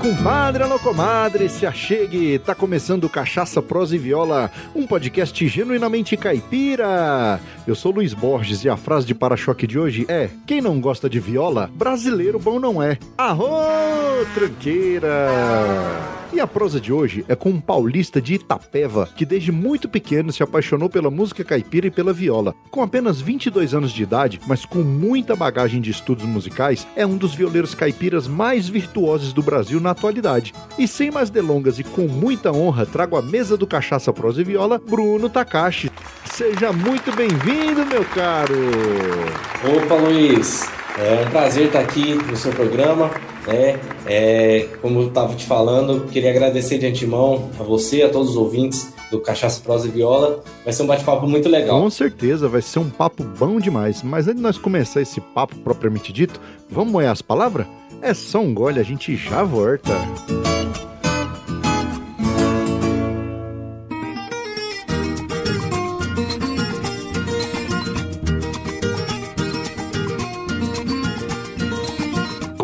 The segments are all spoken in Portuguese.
compadre, alô comadre, se achegue, tá começando Cachaça, Prosa e Viola, um podcast genuinamente caipira. Eu sou Luiz Borges e a frase de para-choque de hoje é: Quem não gosta de viola, brasileiro bom não é. Arro, tranqueira! E a prosa de hoje é com um paulista de Itapeva que desde muito pequeno se apaixonou pela música caipira e pela viola. Com apenas 22 anos de idade, mas com muita bagagem de estudos musicais, é um dos violeiros caipiras mais virtuosos do Brasil na atualidade. E sem mais delongas e com muita honra, trago à mesa do Cachaça Prosa e Viola, Bruno Takashi. Seja muito bem-vindo, meu caro! Opa, Luiz! É um prazer estar aqui no seu programa. Né? É, como eu estava te falando, queria agradecer de antemão a você, a todos os ouvintes do Cachaça Prosa e Viola. Vai ser um bate-papo muito legal. Com certeza, vai ser um papo bom demais. Mas antes de nós começar esse papo propriamente dito, vamos moer as palavras? É só um gole, a gente já volta.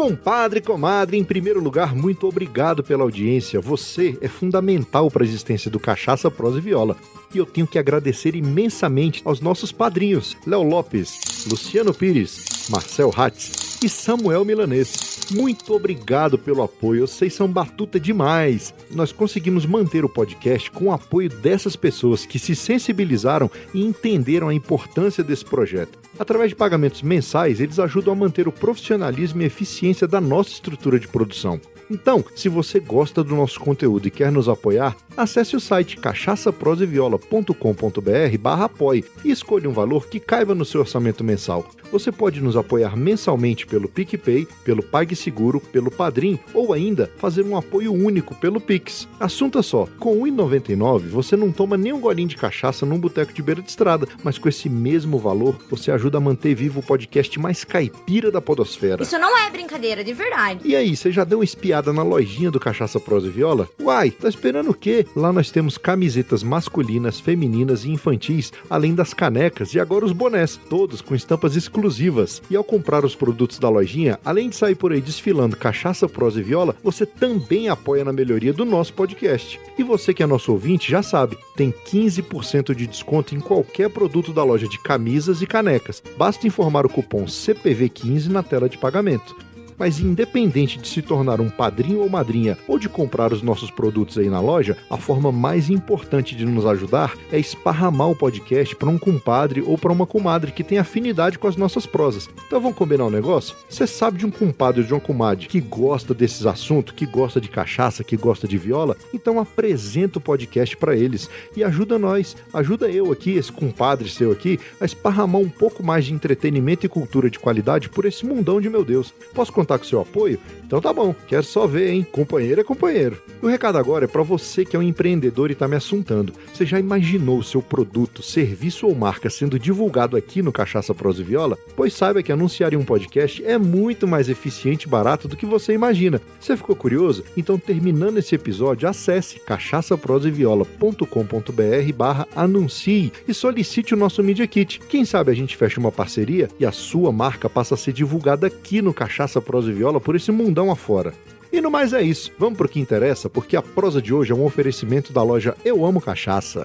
Compadre, comadre, em primeiro lugar, muito obrigado pela audiência. Você é fundamental para a existência do Cachaça, Prosa e Viola. E eu tenho que agradecer imensamente aos nossos padrinhos, Léo Lopes, Luciano Pires, Marcel Hatz e Samuel Milanês. Muito obrigado pelo apoio, vocês são batuta demais. Nós conseguimos manter o podcast com o apoio dessas pessoas que se sensibilizaram e entenderam a importância desse projeto. Através de pagamentos mensais, eles ajudam a manter o profissionalismo e eficiência da nossa estrutura de produção. Então, se você gosta do nosso conteúdo e quer nos apoiar, acesse o site cachaçaproseviola.com.br barra apoie e escolha um valor que caiba no seu orçamento mensal. Você pode nos apoiar mensalmente pelo PicPay, pelo PagSeguro, pelo Padrim ou ainda fazer um apoio único pelo Pix. Assunto é só, com R$ 1,99 você não toma nem um golinho de cachaça num boteco de beira de estrada, mas com esse mesmo valor você ajuda a manter vivo o podcast mais caipira da podosfera. Isso não é brincadeira, de verdade. E aí, você já deu uma espiada na lojinha do Cachaça Prosa e Viola? Uai, tá esperando o quê? Lá nós temos camisetas masculinas, femininas e infantis, além das canecas e agora os bonés, todos com estampas exclusivas exclusivas. E ao comprar os produtos da lojinha, além de sair por aí desfilando cachaça, prosa e viola, você também apoia na melhoria do nosso podcast. E você que é nosso ouvinte já sabe, tem 15% de desconto em qualquer produto da loja de camisas e canecas. Basta informar o cupom CPV15 na tela de pagamento mas independente de se tornar um padrinho ou madrinha ou de comprar os nossos produtos aí na loja, a forma mais importante de nos ajudar é esparramar o podcast para um compadre ou para uma comadre que tem afinidade com as nossas prosas. Então vamos combinar um negócio? Você sabe de um compadre ou de uma comadre que gosta desses assuntos, que gosta de cachaça, que gosta de viola? Então apresenta o podcast para eles e ajuda nós, ajuda eu aqui, esse compadre seu aqui, a esparramar um pouco mais de entretenimento e cultura de qualidade por esse mundão de meu Deus. Posso contar contar com seu apoio? Então tá bom, quero só ver, hein? Companheiro é companheiro. O recado agora é para você que é um empreendedor e tá me assuntando. Você já imaginou o seu produto, serviço ou marca sendo divulgado aqui no Cachaça Prosa e Viola? Pois saiba que anunciar em um podcast é muito mais eficiente e barato do que você imagina. Você ficou curioso? Então terminando esse episódio, acesse cachaçaproseviola.com.br barra anuncie e solicite o nosso Media Kit. Quem sabe a gente fecha uma parceria e a sua marca passa a ser divulgada aqui no Cachaça Prosa prosa e viola por esse mundão afora. E no mais é isso. Vamos pro que interessa, porque a prosa de hoje é um oferecimento da loja Eu Amo Cachaça.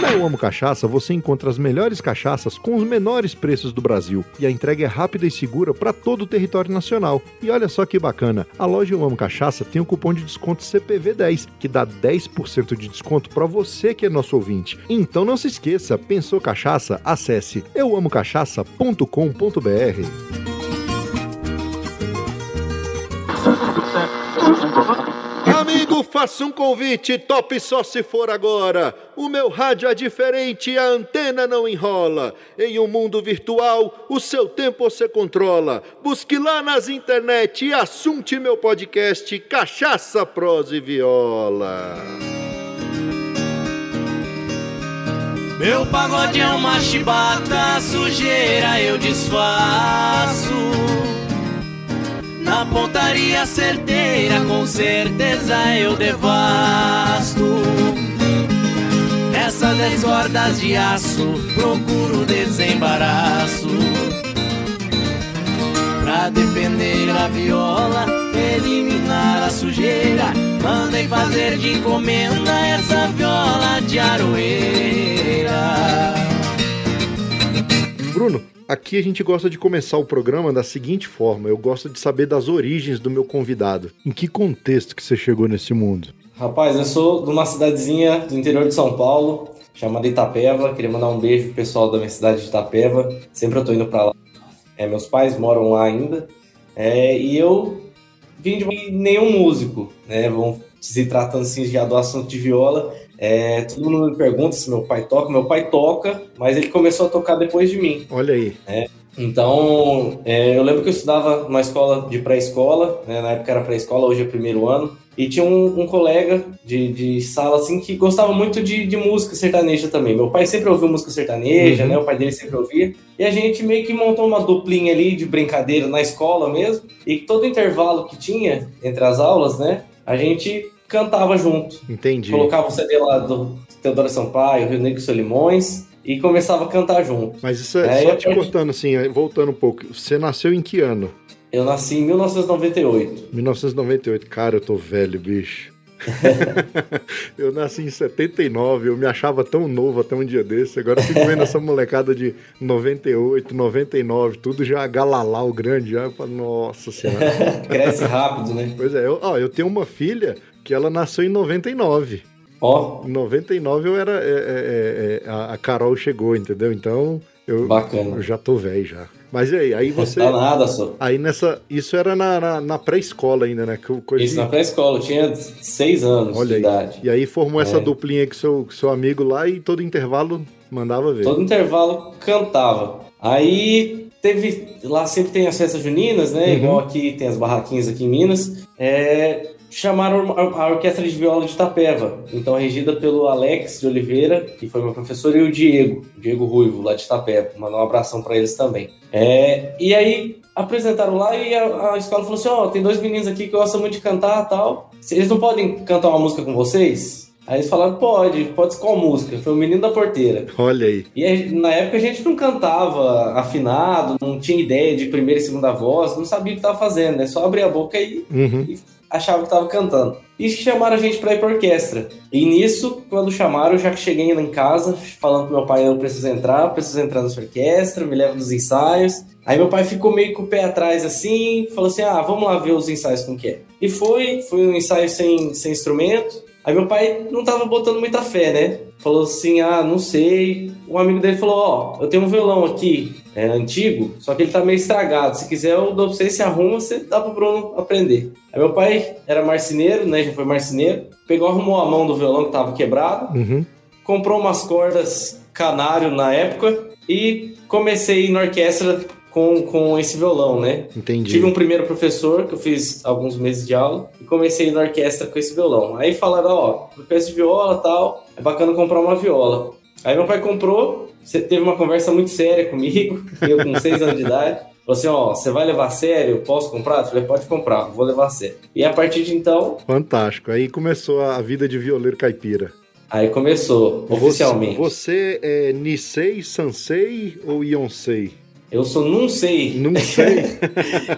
Na Eu Amo Cachaça você encontra as melhores cachaças com os menores preços do Brasil e a entrega é rápida e segura para todo o território nacional. E olha só que bacana, a loja Eu Amo Cachaça tem o um cupom de desconto CPV10 que dá 10% de desconto para você que é nosso ouvinte. Então não se esqueça, pensou cachaça? Acesse euamocachaça.com.br. Faça um convite, top só se for agora. O meu rádio é diferente, a antena não enrola. Em um mundo virtual, o seu tempo você controla. Busque lá nas internet assunte meu podcast Cachaça, Prosa e Viola. Meu pagode é uma chibata, sujeira eu desfaço. Na pontaria certeira, com certeza eu devasto. Nessas dez cordas de aço, procuro desembaraço. Pra defender a viola, eliminar a sujeira. Mandei fazer de encomenda essa viola de aroeira. Bruno, aqui a gente gosta de começar o programa da seguinte forma: eu gosto de saber das origens do meu convidado. Em que contexto que você chegou nesse mundo? Rapaz, eu sou de uma cidadezinha do interior de São Paulo, chamada Itapeva. Queria mandar um beijo pro pessoal da minha cidade de Itapeva. Sempre eu tô indo para lá. É, meus pais moram lá ainda. É, e eu vim de nenhum músico, né? Vamos se tratando assim já do assunto de viola. É, todo mundo me pergunta se meu pai toca. Meu pai toca, mas ele começou a tocar depois de mim. Olha aí. É, então, é, eu lembro que eu estudava numa escola de pré-escola, né, na época era pré-escola, hoje é primeiro ano, e tinha um, um colega de, de, sala, assim, que gostava muito de, de, música sertaneja também. Meu pai sempre ouviu música sertaneja, uhum. né, o pai dele sempre ouvia, e a gente meio que montou uma duplinha ali de brincadeira na escola mesmo, e todo intervalo que tinha entre as aulas, né, a gente cantava junto. Entendi. Colocava o CD lá do Teodoro Sampaio, Rio Negro Solimões, e começava a cantar junto. Mas isso é, é só te cortando assim, voltando um pouco. Você nasceu em que ano? Eu nasci em 1998. 1998, cara, eu tô velho, bicho. eu nasci em 79, eu me achava tão novo até um dia desse. Agora eu fico vendo essa molecada de 98, 99, tudo já galalau grande, já. Nossa senhora. Cresce rápido, né? Pois é, eu, ó, eu tenho uma filha que ela nasceu em 99. Ó. Em 99 eu era. É, é, é, a Carol chegou, entendeu? Então. Eu, Bacana. Eu já tô velho já. Mas e aí? Aí você. Tá nada, só. Aí nessa. Isso era na, na, na pré-escola ainda, né? Coisa isso, de... na pré-escola. Eu tinha seis anos Olha de aí. idade. E aí formou essa é. duplinha com seu, seu amigo lá e todo intervalo mandava ver. Todo intervalo cantava. Aí teve. Lá sempre tem as festas juninas, né? Uhum. Igual aqui tem as barraquinhas aqui em Minas. É, chamaram a Orquestra de Viola de Itapeva, então regida pelo Alex de Oliveira, que foi meu professor, e o Diego, Diego Ruivo, lá de Itapeva. Mandar um abração para eles também. É, e aí apresentaram lá e a, a escola falou assim: Ó, oh, tem dois meninos aqui que gostam muito de cantar tal. Eles não podem cantar uma música com vocês? Aí eles falaram, pode, pode qual música? Foi o Menino da Porteira. Olha aí. E aí, na época a gente não cantava afinado, não tinha ideia de primeira e segunda voz, não sabia o que estava fazendo, né? Só abria a boca e, uhum. e achava que estava cantando. E chamaram a gente para ir pra orquestra. E nisso, quando chamaram, já cheguei em casa, falando pro meu pai, eu preciso entrar, preciso entrar nessa orquestra, me leva nos ensaios. Aí meu pai ficou meio com o pé atrás assim, falou assim, ah, vamos lá ver os ensaios com que é. E foi, foi um ensaio sem, sem instrumento. Aí meu pai não tava botando muita fé, né? Falou assim, ah, não sei. Um amigo dele falou, ó, oh, eu tenho um violão aqui, é antigo, só que ele tá meio estragado. Se quiser, eu dou pra você, se arruma, você dá pro Bruno aprender. Aí meu pai era marceneiro, né? Já foi marceneiro. Pegou, arrumou a mão do violão que tava quebrado. Uhum. Comprou umas cordas canário na época e comecei na orquestra com, com esse violão, né? Entendi. Tive um primeiro professor que eu fiz alguns meses de aula e comecei na orquestra com esse violão. Aí falaram, ó, orquestra de viola tal, é bacana comprar uma viola. Aí meu pai comprou, teve uma conversa muito séria comigo, eu com seis anos de idade. Falou assim, ó, você vai levar a sério? Posso comprar? Eu falei, pode comprar, vou levar a sério. E a partir de então... Fantástico. Aí começou a vida de violeiro caipira. Aí começou, oficialmente. Você, você é Nisei, Sansei ou Yonsei? Eu sou não sei. Não sei.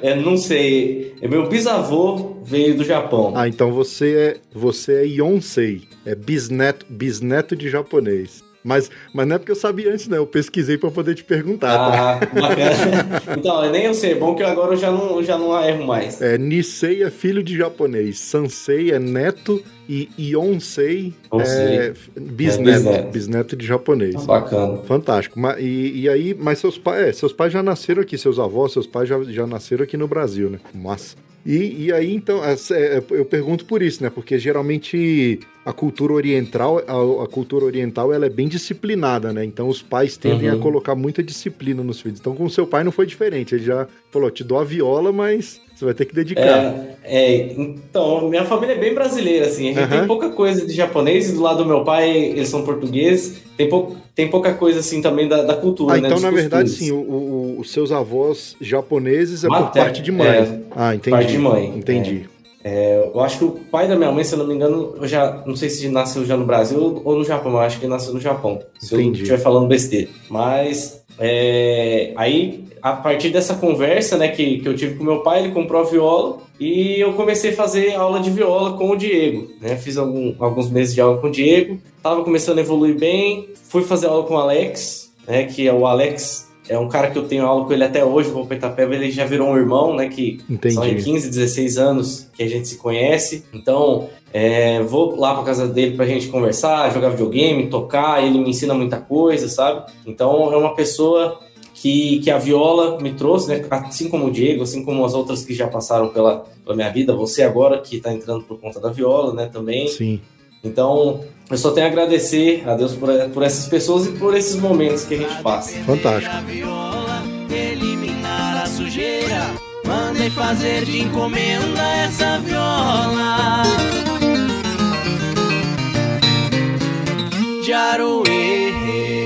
é, não sei. É, meu bisavô veio do Japão. Ah, então você é você é Yonsei. É bisneto, bisneto de japonês. Mas, mas não é porque eu sabia antes, né? Eu pesquisei para poder te perguntar. Tá? Ah, tá? bacana. então, nem eu sei. É bom que agora eu já não, já não erro mais. É, Nisei é filho de japonês. Sansei é neto e Yonsei é bisneto, é bisneto. bisneto. de japonês. Ah, bacana. Fantástico. E, e aí, mas seus pais, é, seus pais já nasceram aqui, seus avós, seus pais já, já nasceram aqui no Brasil, né? Massa. E, e aí, então, é, eu pergunto por isso, né? Porque geralmente a cultura oriental, a, a, cultura oriental, ela é bem disciplinada, né? Então os pais tendem uhum. a colocar muita disciplina nos filhos. Então com o seu pai não foi diferente. Ele já falou: te dou a viola, mas você vai ter que dedicar. É, é então, minha família é bem brasileira, assim. A gente uhum. tem pouca coisa de japonês, do lado do meu pai, eles são portugueses. Tem, pou, tem pouca coisa, assim, também da, da cultura, ah, né? Então, na verdade, sim, o, o, os seus avós japoneses é por parte de mãe. É, ah, entendi. Parte de mãe. Entendi. É. É, eu acho que o pai da minha mãe, se eu não me engano, eu já não sei se nasceu já no Brasil ou no Japão, eu acho que nasceu no Japão. Se Entendi. eu estiver falando besteira. Mas é, aí, a partir dessa conversa né, que, que eu tive com meu pai, ele comprou a viola e eu comecei a fazer aula de viola com o Diego. Né? Fiz algum, alguns meses de aula com o Diego, estava começando a evoluir bem, fui fazer aula com o Alex, né, que é o Alex é um cara que eu tenho aula com ele até hoje, vou para Itapeva, ele já virou um irmão, né? Que Entendi. são 15, 16 anos que a gente se conhece. Então, é, vou lá para casa dele para a gente conversar, jogar videogame, tocar, ele me ensina muita coisa, sabe? Então, é uma pessoa que, que a viola me trouxe, né? Assim como o Diego, assim como as outras que já passaram pela, pela minha vida, você agora que está entrando por conta da viola, né? Também. Sim. Então, eu só tenho a agradecer a Deus por, por essas pessoas e por esses momentos que a gente passa. Fantástico. eliminar a sujeira, mandei fazer de encomenda essa viola. De Aroeira.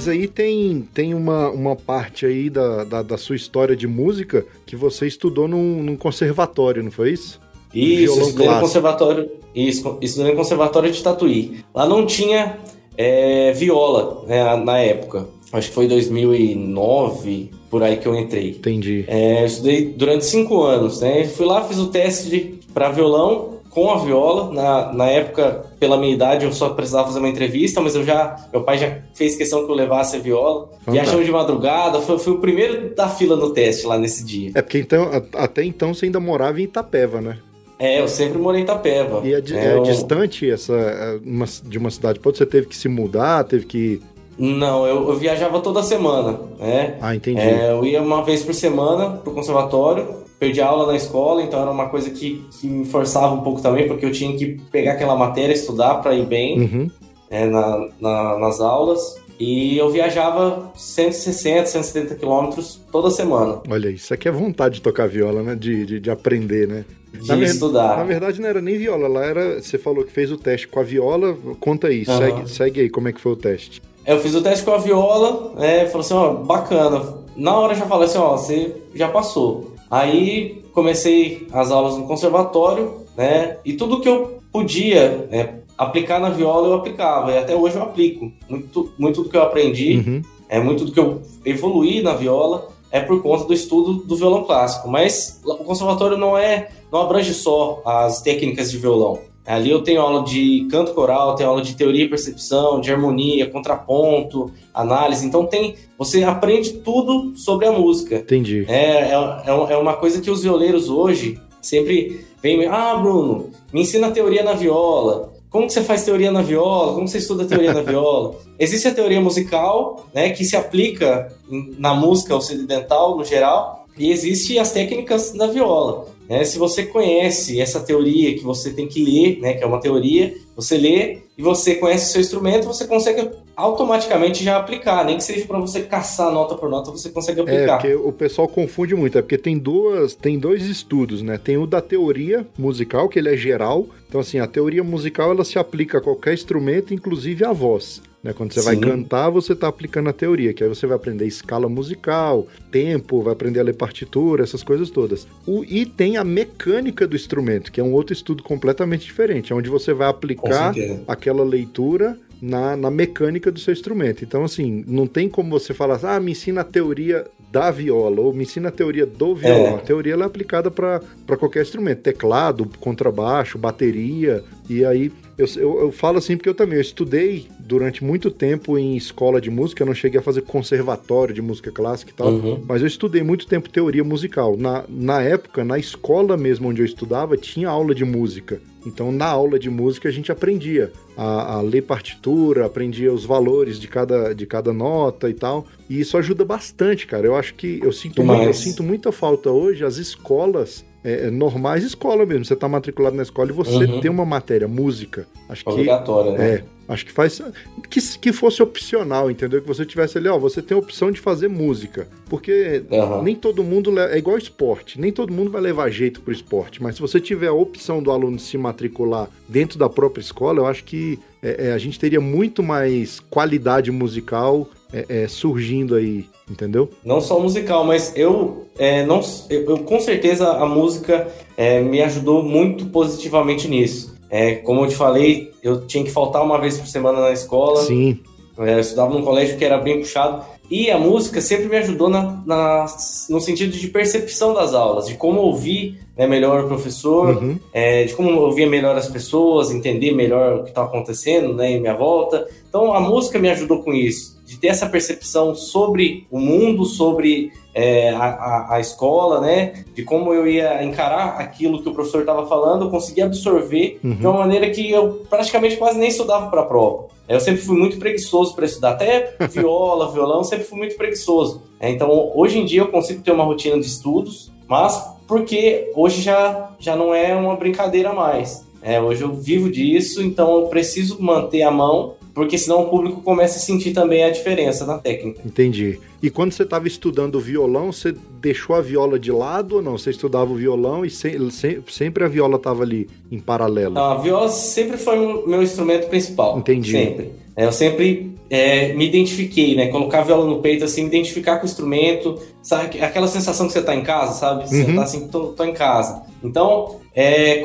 Mas aí tem, tem uma, uma parte aí da, da, da sua história de música que você estudou num, num conservatório, não foi isso? Isso, estudei no conservatório. Isso, estudei no conservatório de Tatuí. Lá não tinha é, viola né, na época. Acho que foi 2009, por aí que eu entrei. Entendi. É, eu estudei durante cinco anos, né? Fui lá, fiz o teste para violão com a viola. Na, na época, pela minha idade, eu só precisava fazer uma entrevista, mas eu já. Meu pai já fez questão que eu levasse a viola. Então, Viajamos tá. de madrugada, foi, fui o primeiro da fila no teste lá nesse dia. É porque então, até então você ainda morava em Itapeva, né? É, eu sempre morei em Itapeva. E é, é, é distante essa, é, uma, de uma cidade? Pode você teve que se mudar, teve que. Não, eu, eu viajava toda semana, né? Ah, entendi. É, eu ia uma vez por semana pro conservatório, perdi aula na escola, então era uma coisa que, que me forçava um pouco também, porque eu tinha que pegar aquela matéria, estudar para ir bem uhum. é, na, na, nas aulas. E eu viajava 160, 170 quilômetros toda semana. Olha, isso aqui é vontade de tocar viola, né? De, de, de aprender, né? De na estudar. Na verdade, não era nem viola, lá era. Você falou que fez o teste com a viola. Conta aí, uhum. segue, segue aí como é que foi o teste. Eu fiz o teste com a viola, é, falou assim, ó, bacana. Na hora eu já falei assim, ó, você já passou. Aí comecei as aulas no conservatório, né? E tudo que eu podia né, aplicar na viola eu aplicava. E até hoje eu aplico. Muito, muito do que eu aprendi, uhum. é muito do que eu evoluí na viola é por conta do estudo do violão clássico. Mas o conservatório não é, não abrange só as técnicas de violão. Ali eu tenho aula de canto coral, tenho aula de teoria e percepção, de harmonia, contraponto, análise. Então tem, você aprende tudo sobre a música. Entendi. É, é, é, é uma coisa que os violeiros hoje sempre vêm, ah, Bruno, me ensina a teoria na viola. Como que você faz teoria na viola? Como você estuda teoria na viola? Existe a teoria musical, né, que se aplica na música ocidental no geral, e existe as técnicas da viola. Né? Se você conhece essa teoria que você tem que ler, né, que é uma teoria, você lê e você conhece o seu instrumento, você consegue automaticamente já aplicar, nem que seja para você caçar nota por nota, você consegue é, aplicar. É, porque o pessoal confunde muito, é porque tem duas, tem dois estudos, né? Tem o da teoria musical, que ele é geral. Então assim, a teoria musical ela se aplica a qualquer instrumento, inclusive a voz. Né? Quando você Sim. vai cantar, você está aplicando a teoria, que aí você vai aprender escala musical, tempo, vai aprender a ler partitura, essas coisas todas. O, e tem a mecânica do instrumento, que é um outro estudo completamente diferente, onde você vai aplicar aquela leitura na, na mecânica do seu instrumento. Então, assim, não tem como você falar, ah, me ensina a teoria da viola, ou me ensina a teoria do violão. É. A teoria é aplicada para qualquer instrumento, teclado, contrabaixo, bateria, e aí eu, eu, eu, falo assim porque eu também eu estudei durante muito tempo em escola de música, eu não cheguei a fazer conservatório de música clássica e tal, Uhum. mas eu estudei muito tempo teoria musical. Na, na época, na escola mesmo onde eu estudava, tinha aula de música. Então, na aula de música, a gente aprendia a, a ler partitura, aprendia os valores de cada, de cada nota e tal. E isso ajuda bastante, cara. Eu acho que eu sinto, Demais. muito, eu sinto muita falta hoje as escolas. É, é, normais escola mesmo, você tá matriculado na escola e você Uhum. tem uma matéria, música. Acho que Obrigatória, né? é, acho que faz. Que, que fosse opcional, entendeu? Que você tivesse ali, ó, você tem a opção de fazer música. Porque Aham. nem todo mundo. É igual esporte, nem todo mundo vai levar jeito pro esporte. Mas se você tiver a opção do aluno se matricular dentro da própria escola, eu acho que é, é, a gente teria muito mais qualidade musical é, é, surgindo aí, entendeu? Não só musical, mas eu, é, não, eu, eu, com certeza a música é, me ajudou muito positivamente nisso. É, como eu te falei, eu tinha que faltar uma vez por semana na escola. Sim, É, eu estudava num colégio que era bem puxado. E a música sempre me ajudou na, na- no sentido de percepção das aulas, de como ouvir né, melhor o professor, uhum, é, de como ouvir melhor as pessoas, entender melhor o que está acontecendo né, em minha volta. Então a música me ajudou com isso, de ter essa percepção sobre o mundo, sobre é, a, a- a escola, né, de como eu ia encarar aquilo que o professor estava falando, eu conseguia absorver uhum. de uma maneira que eu praticamente quase nem estudava para a prova. Eu sempre fui muito preguiçoso para estudar, até viola, violão, sempre fui muito preguiçoso. É, Então, hoje em dia eu consigo ter uma rotina de estudos, mas porque hoje já, já não é uma brincadeira mais. É, hoje eu vivo disso, então eu preciso manter a mão, porque senão o público começa a sentir também a diferença na técnica. Entendi. E quando você estava estudando violão, você deixou a viola de lado ou não? Você estudava o violão e se- se- sempre a viola estava ali em paralelo? Então, a viola sempre foi o meu instrumento principal. Entendi. Sempre. É, eu sempre é, me identifiquei, né? Colocar a viola no peito, assim, me identificar com o instrumento. Sabe? Aquela sensação que você tá em casa, sabe? Você Uhum. tá assim, tô, tô em casa. Então, é,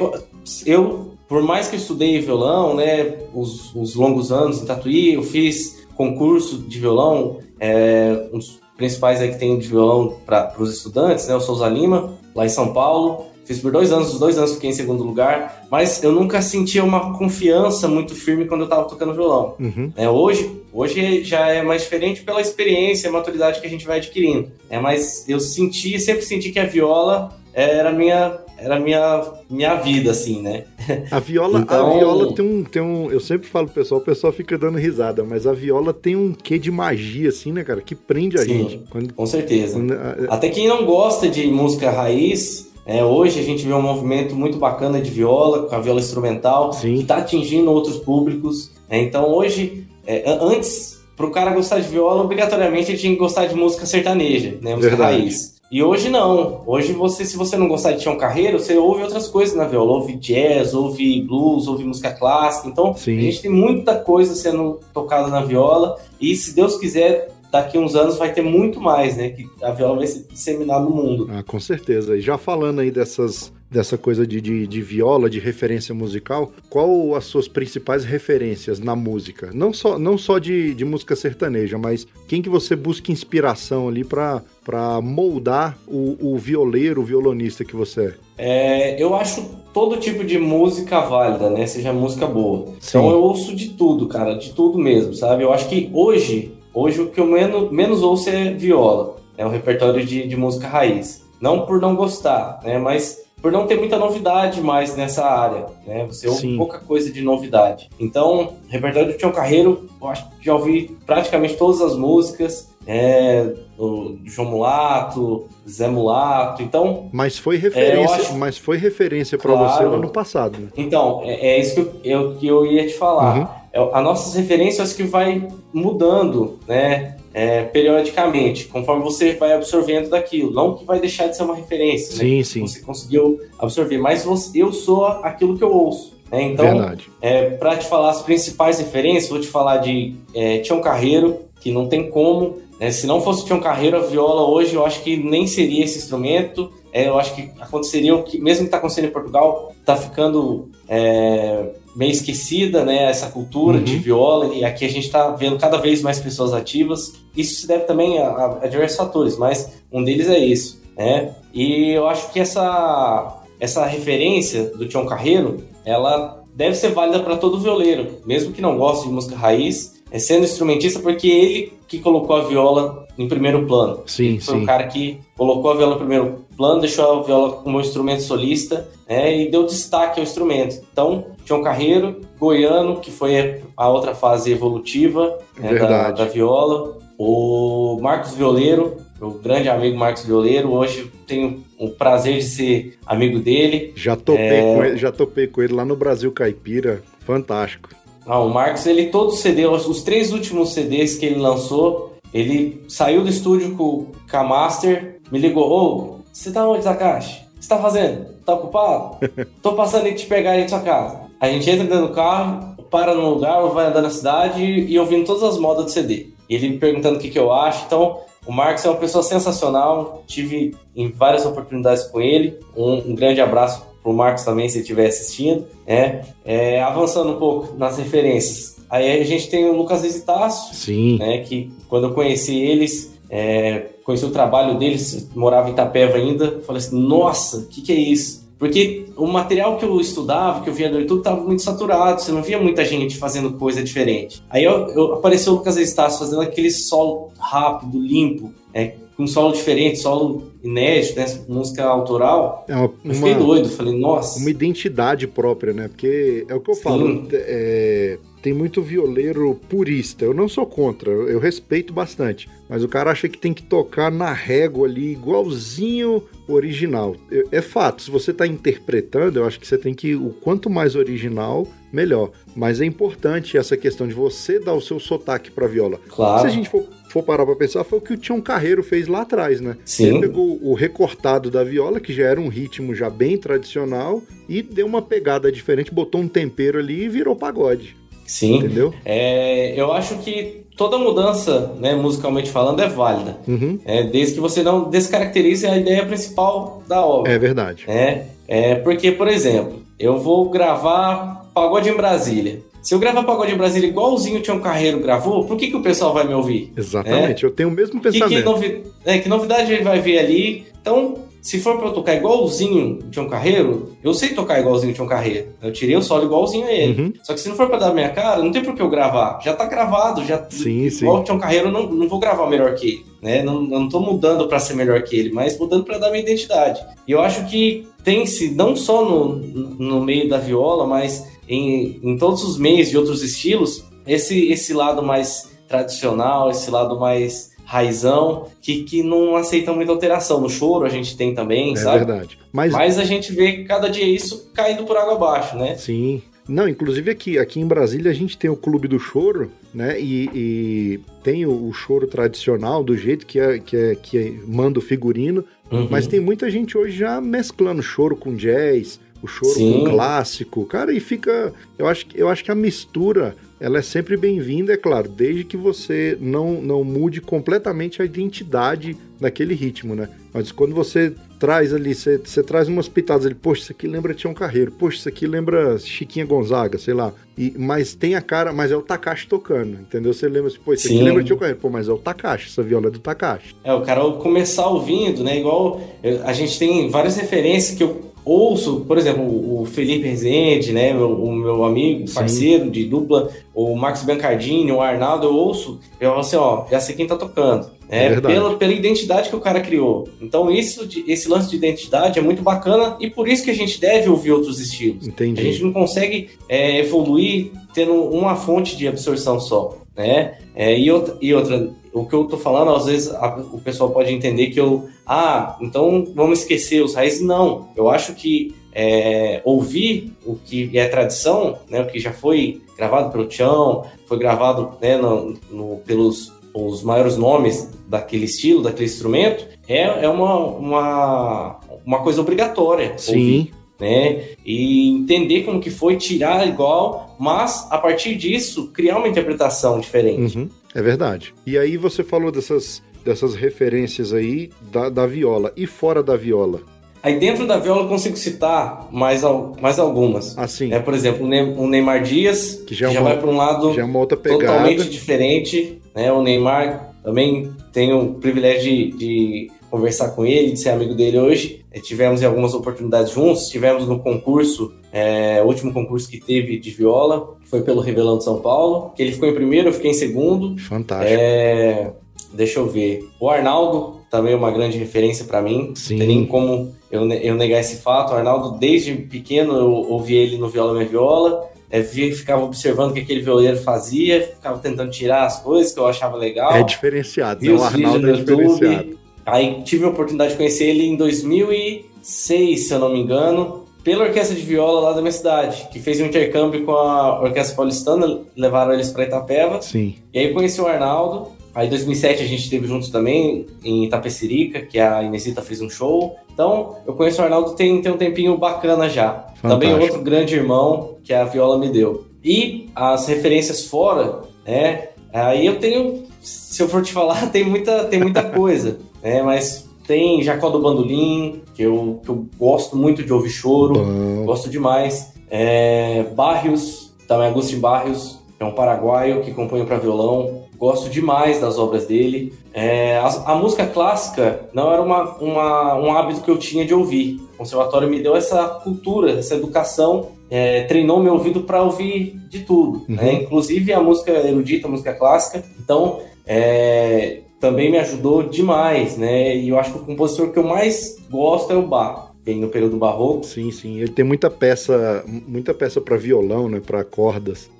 eu, por mais que eu estudei violão, né? Os, os longos anos em Tatuí, eu fiz concurso de violão, é, um dos principais aí que tem de violão para os estudantes, né? O Souza Lima, lá em São Paulo. Fiz por dois anos, os dois anos fiquei em segundo lugar, mas eu nunca sentia uma confiança muito firme quando eu estava tocando violão. Uhum. É, hoje, hoje já é mais diferente pela experiência, a maturidade que a gente vai adquirindo. É, mas eu senti, sempre senti que a viola era a minha, era a minha, minha vida, assim, né? A viola, Então- a viola tem um, tem um. Eu sempre falo pro pessoal, o pessoal fica dando risada, mas a viola tem um quê de magia, assim, né, cara? Que prende a Sim. gente. Quando, Com certeza. quando- a- Até quem não gosta de música raiz, é, hoje a gente vê um movimento muito bacana de viola, com a viola instrumental, Sim. que está atingindo outros públicos. É, então hoje, é, antes, para o cara gostar de viola, obrigatoriamente ele tinha que gostar de música sertaneja, né, música Verdade. raiz. E hoje não. Hoje você, se você não gostar de Tião Carreiro, você ouve outras coisas na viola. Ouve jazz, ouve blues, ouve música clássica. Então, Sim. a gente tem muita coisa sendo tocada na viola. E se Deus quiser, daqui uns anos vai ter muito mais, né? Que a viola vai se disseminar no mundo. Ah, com certeza. E já falando aí dessas, dessa coisa de, de, de viola, de referência musical, qual as suas principais referências na música? Não só, não só de, de música sertaneja, mas quem que você busca inspiração ali pra pra moldar o, o violeiro, o violonista que você é? É, eu acho todo tipo de música válida, né? Seja música boa. Sim. Então eu ouço de tudo, cara, de tudo mesmo, sabe? Eu acho que hoje, hoje o que eu menos, menos ouço é viola. É um repertório de, de música raiz. Não por não gostar, né? Mas por não ter muita novidade mais nessa área, né? Você ouve Sim. pouca coisa de novidade. Então, repertório do Tião Carreiro, eu acho que já ouvi praticamente todas as músicas. É, do João Mulato, Zé Mulato. Então, Mas foi referência, acho- mas foi referência pra Claro. você no ano passado, né? Então, é, é isso que eu, eu- que eu ia te falar. Uhum. É, as nossas referências que vai mudando, né? É, periodicamente, conforme você vai absorvendo daquilo. Não que vai deixar de ser uma referência, né? Sim, sim. Você conseguiu absorver, mas você- eu sou aquilo que eu ouço. né? Então, Verdade. é, para te falar as principais referências, vou te falar de é, Tião Carreiro, que não tem como. né? se não fosse Tião Carreiro, a viola hoje eu acho que nem seria esse instrumento. É, eu acho que aconteceria o que, mesmo que está acontecendo em Portugal, está ficando é, meio esquecida, né? Essa cultura Uhum. de viola, e aqui a gente está vendo cada vez mais pessoas ativas. Isso se deve também a, a- a diversos fatores, mas um deles é isso, né? E eu acho que essa, essa referência do Tião Carreiro, ela deve ser válida para todo violeiro, mesmo que não goste de música raiz, é, sendo instrumentista porque ele que colocou a viola em primeiro plano. Sim, ele foi sim. o cara que colocou a viola em primeiro plano, deixou a viola como instrumento solista né, e deu destaque ao instrumento. Então, Tião Carreiro, goiano, que foi a outra fase evolutiva né, da, da viola. O Marcos Violeiro, o grande amigo Marcos Violeiro, hoje tenho o prazer de ser amigo dele. Já topei, É. com ele, já topei com ele lá no Brasil Caipira. Fantástico. Ah, o Marcos, ele todo CD, os três últimos CDs que ele lançou, ele saiu do estúdio com, com a Master, me ligou, ô, você tá onde, Takashi? O que você tá fazendo? Tá ocupado? Tô passando aí te pegar aí na sua casa. A gente entra dentro do carro, para num lugar, vai andando na cidade e ouvindo todas as modas do CD. Ele me perguntando o que, que eu acho. Então, o Marcos é uma pessoa sensacional. Tive em várias oportunidades com ele. Um, um grande abraço pro Marcos também, se estiver assistindo. É, é, avançando um pouco nas referências. Aí a gente tem o Lucas Visitácio, Sim. né, que quando eu conheci eles, é, conheci o trabalho deles, morava em Itapeva ainda, falei assim, nossa, o que, que é isso? Porque o material que eu estudava, que eu via do YouTube, estava muito saturado, você não via muita gente fazendo coisa diferente. Aí eu, eu- apareceu o Lucas Estácio fazendo aquele solo rápido, limpo, é, um solo diferente, solo inédito, né, música autoral. É uma, Eu fiquei uma, doido, falei, nossa. uma identidade própria, né? Porque é o que eu Sim. falo. é, tem muito violeiro purista. Eu não sou contra, eu, respeito bastante. Mas o cara acha que tem que tocar na régua ali, igualzinho o original. É, fato, se você está interpretando, eu acho que você tem que. O quanto mais original, melhor. Mas é importante essa questão de você dar o seu sotaque pra viola. Claro. Se a gente for, for parar pra pensar, foi o que o Tião Carreiro fez lá atrás, né? Sim. Ele pegou o recortado da viola, que já era um ritmo já bem tradicional, e deu uma pegada diferente, botou um tempero ali e virou pagode, Sim. entendeu? É, eu acho que toda mudança, né, musicalmente falando, é válida. Uhum, É, desde que você não descaracterize a ideia principal da obra. é verdade. É, é, porque, por exemplo, eu vou gravar Pagode em Brasília. Se eu gravar Pagode em Brasília igualzinho o Tião Carreiro gravou, por que, que o pessoal vai me ouvir? Exatamente, eu tenho o mesmo Que, que, pensamento. novi- é, que novidade ele vai ver ali? Então, se for pra eu tocar igualzinho o Tião Carreiro, eu sei tocar igualzinho o Tião Carreiro. Eu tirei o solo igualzinho a ele. Uhum, Só que se não for pra dar minha cara, não tem por que eu gravar. Já tá gravado, já. Sim, sim. Igual o Tião Carreiro, não, não vou gravar melhor que ele. Né? Não, eu não tô mudando pra ser melhor que ele, mas mudando pra dar minha identidade. E eu acho que tem-se, não só no, no meio da viola, mas em, em todos os meios de outros estilos, esse, esse lado mais tradicional, esse lado mais raizão, que, que não aceita muita alteração. No choro a gente tem também, é sabe? verdade. Mas, Mas a gente vê cada dia isso caindo por água abaixo, né? sim. Não, inclusive aqui, aqui em Brasília a gente tem o Clube do Choro, né? E, e tem o, o choro tradicional, do jeito que é, que é, que é, manda o figurino. Uhum. Mas tem muita gente hoje já mesclando choro com jazz, o choro Sim. com clássico. Cara, e fica. Eu acho, que- eu acho que a mistura ela é sempre bem-vinda, é claro, desde que você não, não mude completamente a identidade daquele ritmo, né? Mas quando você traz ali, você, você traz umas pitadas ali, poxa, isso aqui lembra Tião Carreiro, poxa, isso aqui lembra Chiquinha Gonzaga, sei lá. E, mas tem a cara, mas é o Takashi tocando, entendeu? Você lembra assim, pô, isso aqui Sim. lembra Tião Carreiro, pô, mas é o Takashi, essa viola é do Takashi. É, o cara começar ouvindo, né? Igual a gente tem várias referências que eu ouço, por exemplo, o Felipe Rezende, né? Meu, o meu amigo, Sim. parceiro de dupla, o Marcos Biancardini, o Arnaldo, eu ouço, eu falo assim, ó, já sei quem tá tocando. É É, pela, pela identidade que o cara criou. Então, isso, esse lance de identidade é muito bacana e por isso que a gente deve ouvir outros estilos. A Entendi. gente não consegue é, evoluir tendo uma fonte de absorção só, né? É, e, outra, e outra, o que eu tô falando, às vezes a- o pessoal pode entender que eu, ah, então vamos esquecer os raízes. Não, eu acho que é, ouvir o que é tradição, né, o que já foi gravado pelo Tião, foi gravado né, no- no- pelos os maiores nomes daquele estilo, daquele instrumento, é, é uma, uma, uma coisa obrigatória. ouvir Sim, né? E entender como que foi tirar igual, mas a partir disso criar uma interpretação diferente. Uhum, é verdade. E aí você falou dessas, dessas referências aí da, da viola. E fora da viola? Aí dentro da viola eu consigo citar mais, mais algumas. Assim, É, por exemplo, o Ne- o Neymar Dias, Que que já já, é uma- vai para um lado já é uma outra pegada. totalmente diferente. Né? O Neymar também tem o privilégio de, de conversar com ele, de ser amigo dele hoje. É, tivemos algumas oportunidades juntos, tivemos no concurso, é, o último concurso que teve de viola, foi pelo Revelando São Paulo, que ele ficou em primeiro, eu fiquei em segundo. Fantástico. É, deixa eu ver. O Arnaldo também é uma grande referência para mim. Sim. Não tem nem como eu, eu negar esse fato. O Arnaldo, desde pequeno, eu ouvi ele no Viola Minha Viola. É, ficava observando o que aquele violeiro fazia, ficava tentando tirar as coisas que eu achava legal. É diferenciado, né? O Arnaldo é diferenciado. Aí tive a oportunidade de conhecer ele em 2006, se eu não me engano, pela orquestra de viola lá da minha cidade, que fez um intercâmbio com a Orquestra Paulistana, levaram eles para Itapeva. Sim. E aí conheci o Arnaldo. Aí em 2007 a gente esteve juntos também em Itapecerica, que a Inesita fez um show. Então eu conheço o Arnaldo tem, tem um tempinho bacana já. Também outro grande irmão que a viola me deu. E as referências fora, né? Aí eu tenho, se eu for te falar, tem muita, tem muita coisa, né? Mas tem Jacó do Bandolim, que eu, que eu gosto muito de ouvir choro, Bom. gosto demais. É, Barrios, também Agustin Barrios, é um paraguaio que compõe para violão. Gosto demais das obras dele. É, a, a música clássica não era uma, uma- um hábito que eu tinha de ouvir. O conservatório me deu essa cultura, essa educação, é, treinou meu ouvido para ouvir de tudo, Uhum. né? inclusive a música erudita, a música clássica. Então, é, também me ajudou demais, né? E eu acho que o compositor que eu mais gosto é o Bach, bem no período barroco. Sim, sim. Ele tem muita peça, muita peça para violão, né? Para cordas.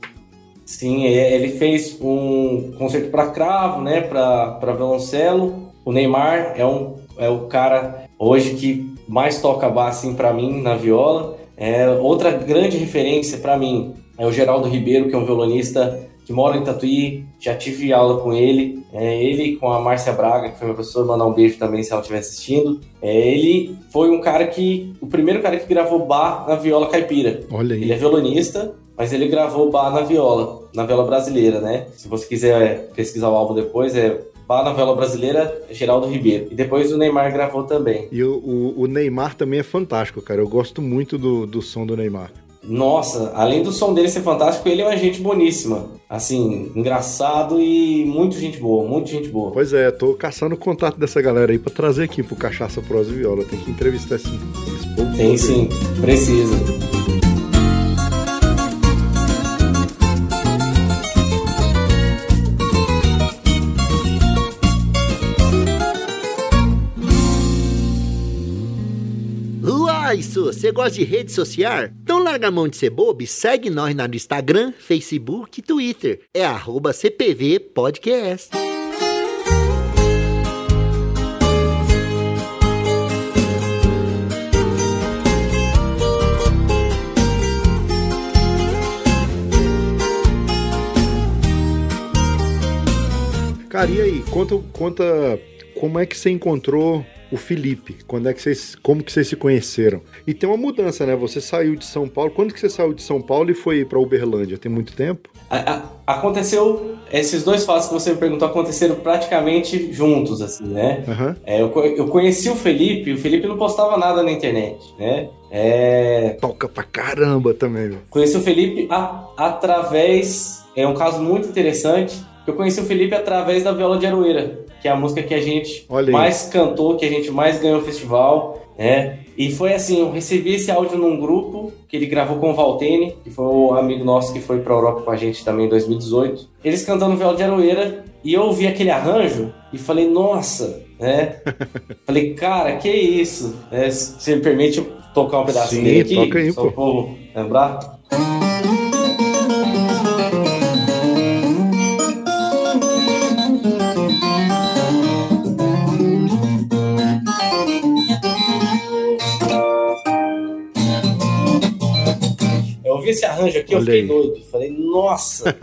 Sim, ele fez um concerto para cravo, né, para violoncelo. O Neymar é, um, é o cara hoje que mais toca bar assim para mim na viola. É, outra grande referência para mim é o Geraldo Ribeiro, que é um violonista que mora em Tatuí. Já tive aula com ele. É, ele com a Márcia Braga, que foi minha professora, mandar um beijo também se ela estiver assistindo. É, ele foi um cara que o primeiro cara que gravou bar na viola caipira. Olha aí. Ele é violonista, mas ele gravou Bar na Viola, na viola brasileira, né? Se você quiser é, pesquisar o álbum depois, é Bar na Viola Brasileira, Geraldo Ribeiro. E depois o Neymar gravou também. E o, o- o Neymar também é fantástico, cara. Eu gosto muito do, do som do Neymar. Nossa, além do som dele ser fantástico, ele é uma gente boníssima. Assim, engraçado e muito gente boa, muito gente boa. Pois é, tô caçando o contato dessa galera aí pra trazer aqui pro Cachaça Prosa e Viola. Tem que entrevistar esse, esse povo. Tem sim, precisa. Su, você gosta de rede social? Então larga a mão de ser bobo e segue nós no Instagram, Facebook e Twitter. É arroba CPV Podcast. Cara, e aí? Conta, conta como é que você encontrou o Felipe? Quando é que vocês, como que vocês se conheceram? E tem uma mudança, né? Você saiu de São Paulo. Quando que você saiu de São Paulo e foi pra Uberlândia? Tem muito tempo? A- a- aconteceu, esses dois fatos que você me perguntou aconteceram praticamente juntos, assim, né? Aham. É, eu, eu conheci o Felipe, o Felipe não postava nada na internet, né? É, Toca pra caramba também, meu. conheci o Felipe a- através. É um caso muito interessante. Eu conheci o Felipe através da Viola de Aroeira, que é a música que a gente mais cantou, que a gente mais ganhou no festival, né? E foi assim, eu recebi esse áudio num grupo que ele gravou com o Valtene, que foi um amigo nosso que foi pra Europa com a gente também em 2018. Eles cantando Viola de Aroeira e eu ouvi aquele arranjo e falei, nossa, né? falei, cara, que isso? É, se você me permite tocar um pedacinho Sim, dele aqui? toca aí, só pô. o povo lembrar? Eu ouvi esse arranjo aqui, eu Olha fiquei doido. Falei, nossa.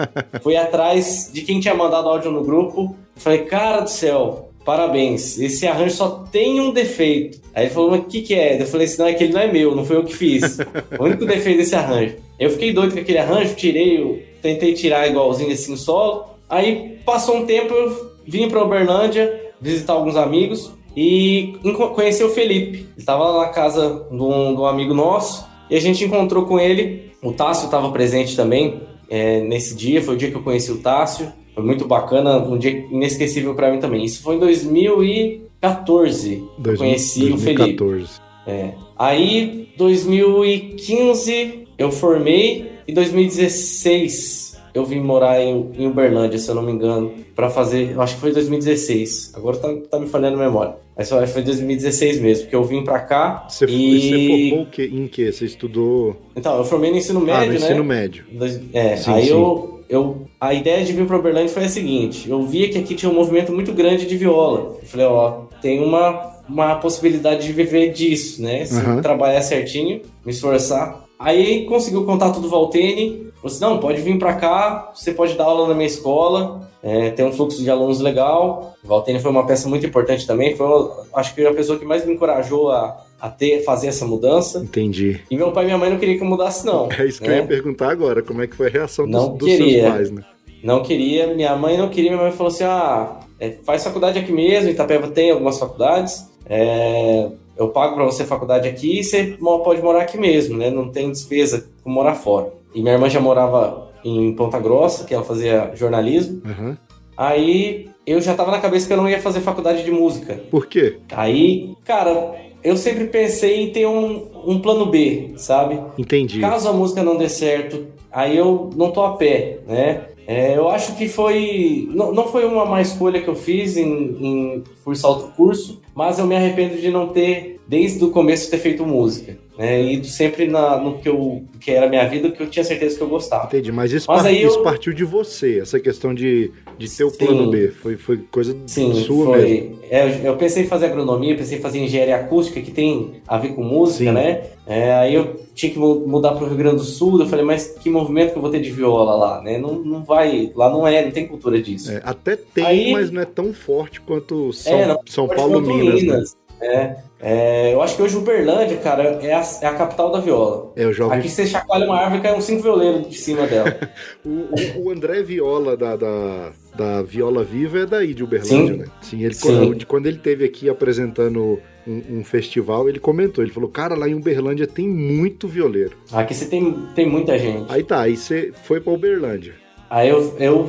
Fui atrás de quem tinha mandado áudio no grupo. Falei, cara do céu, parabéns. Esse arranjo só tem um defeito. Aí ele falou, mas o que, que é? Eu falei assim, não, é que ele não é meu, não foi eu que fiz. O único defeito desse arranjo. Eu fiquei doido com aquele arranjo, tirei, eu tentei tirar igualzinho assim o solo. Aí passou um tempo, eu vim pra Uberlândia visitar alguns amigos e conheci o Felipe. Ele estava lá na casa de um, de um amigo nosso e a gente encontrou com ele. O Tássio estava presente também é, nesse dia, foi o dia que eu conheci o Tássio. foi muito bacana, um dia inesquecível para mim também. Isso foi em 2014, Dois- conheci o Felipe. 2014. É. Aí, 2015, eu formei. Em 2016, eu vim morar em, em Uberlândia, se eu não me engano, pra fazer. eu Acho que foi 2016. Agora tá, tá me falhando a memória. Mas foi foi 2016 mesmo, porque eu vim pra cá. Você, e... você formou o quê? em quê? Você estudou Então, eu formei no ensino ah, médio, no né? ensino médio. É, Sim, aí sim. Eu, eu. A ideia de vir para Uberlândia foi a seguinte: eu via que aqui tinha um movimento muito grande de viola. Eu falei, ó, tem uma, uma possibilidade de viver disso, né? Se eu trabalhar certinho, me esforçar. Aí consegui o contato do Valtene. Falou assim: não, pode vir para cá, você pode dar aula na minha escola, é, tem um fluxo de alunos legal. Valtene foi uma peça muito importante também. Foi, acho que a pessoa que mais me encorajou a, a ter, fazer essa mudança. Entendi. E meu pai e minha mãe não queriam que eu mudasse, não. É isso que né? eu ia perguntar agora. Como é que foi a reação dos, Não dos seus queria. pais, né? Não queria, minha mãe não queria, minha mãe falou assim: ah, é, faz faculdade aqui mesmo, Itapeva tem algumas faculdades, é, eu pago pra você faculdade aqui e você pode morar aqui mesmo, né? Não tem despesa com morar fora. E minha irmã já morava em Ponta Grossa, que ela fazia jornalismo, Aham. aí eu já tava na cabeça que eu não ia fazer faculdade de música. Por quê? Aí, cara, eu sempre pensei em ter um, um plano B, sabe? Entendi. Caso a música não dê certo, aí eu não tô a pé, né? É, eu acho que foi. Não, não foi uma má escolha que eu fiz em, em cursar outro curso, mas eu me arrependo de não ter, desde o começo, ter feito música. Né? Ido sempre na, no que, eu, que era a minha vida, que eu tinha certeza que eu gostava. Entendi, mas isso, Mas par- aí eu- isso partiu de você, essa questão de, de ter o plano B. Foi, foi coisa Sim, sua mesmo. foi. É, eu- pensei em fazer agronomia, pensei em fazer engenharia acústica, que tem a ver com música, Sim. né? É, aí eu tinha que mu- mudar para o Rio Grande do Sul, eu falei, mas que movimento que eu vou ter de viola lá, né? Não, não vai, lá não é, não tem cultura disso. É, até tem, Aí- mas não é tão forte quanto São, É, São Paulo, quanto Minas. né? É, é, eu acho que hoje Uberlândia, cara, é a, é a capital da viola. É, eu já ouvi Aqui você chacoalha uma árvore e cai uns cinco violeiros de cima dela. O, o- André Viola, da, da, da Viola Viva, é daí de Uberlândia, Sim. né? Sim, ele, Sim. Quando, quando ele teve aqui apresentando um, um festival, ele comentou, ele falou, cara, lá em Uberlândia tem muito violeiro. Aqui você tem, tem muita gente. Aí tá, aí você foi pra Uberlândia. Aí eu, eu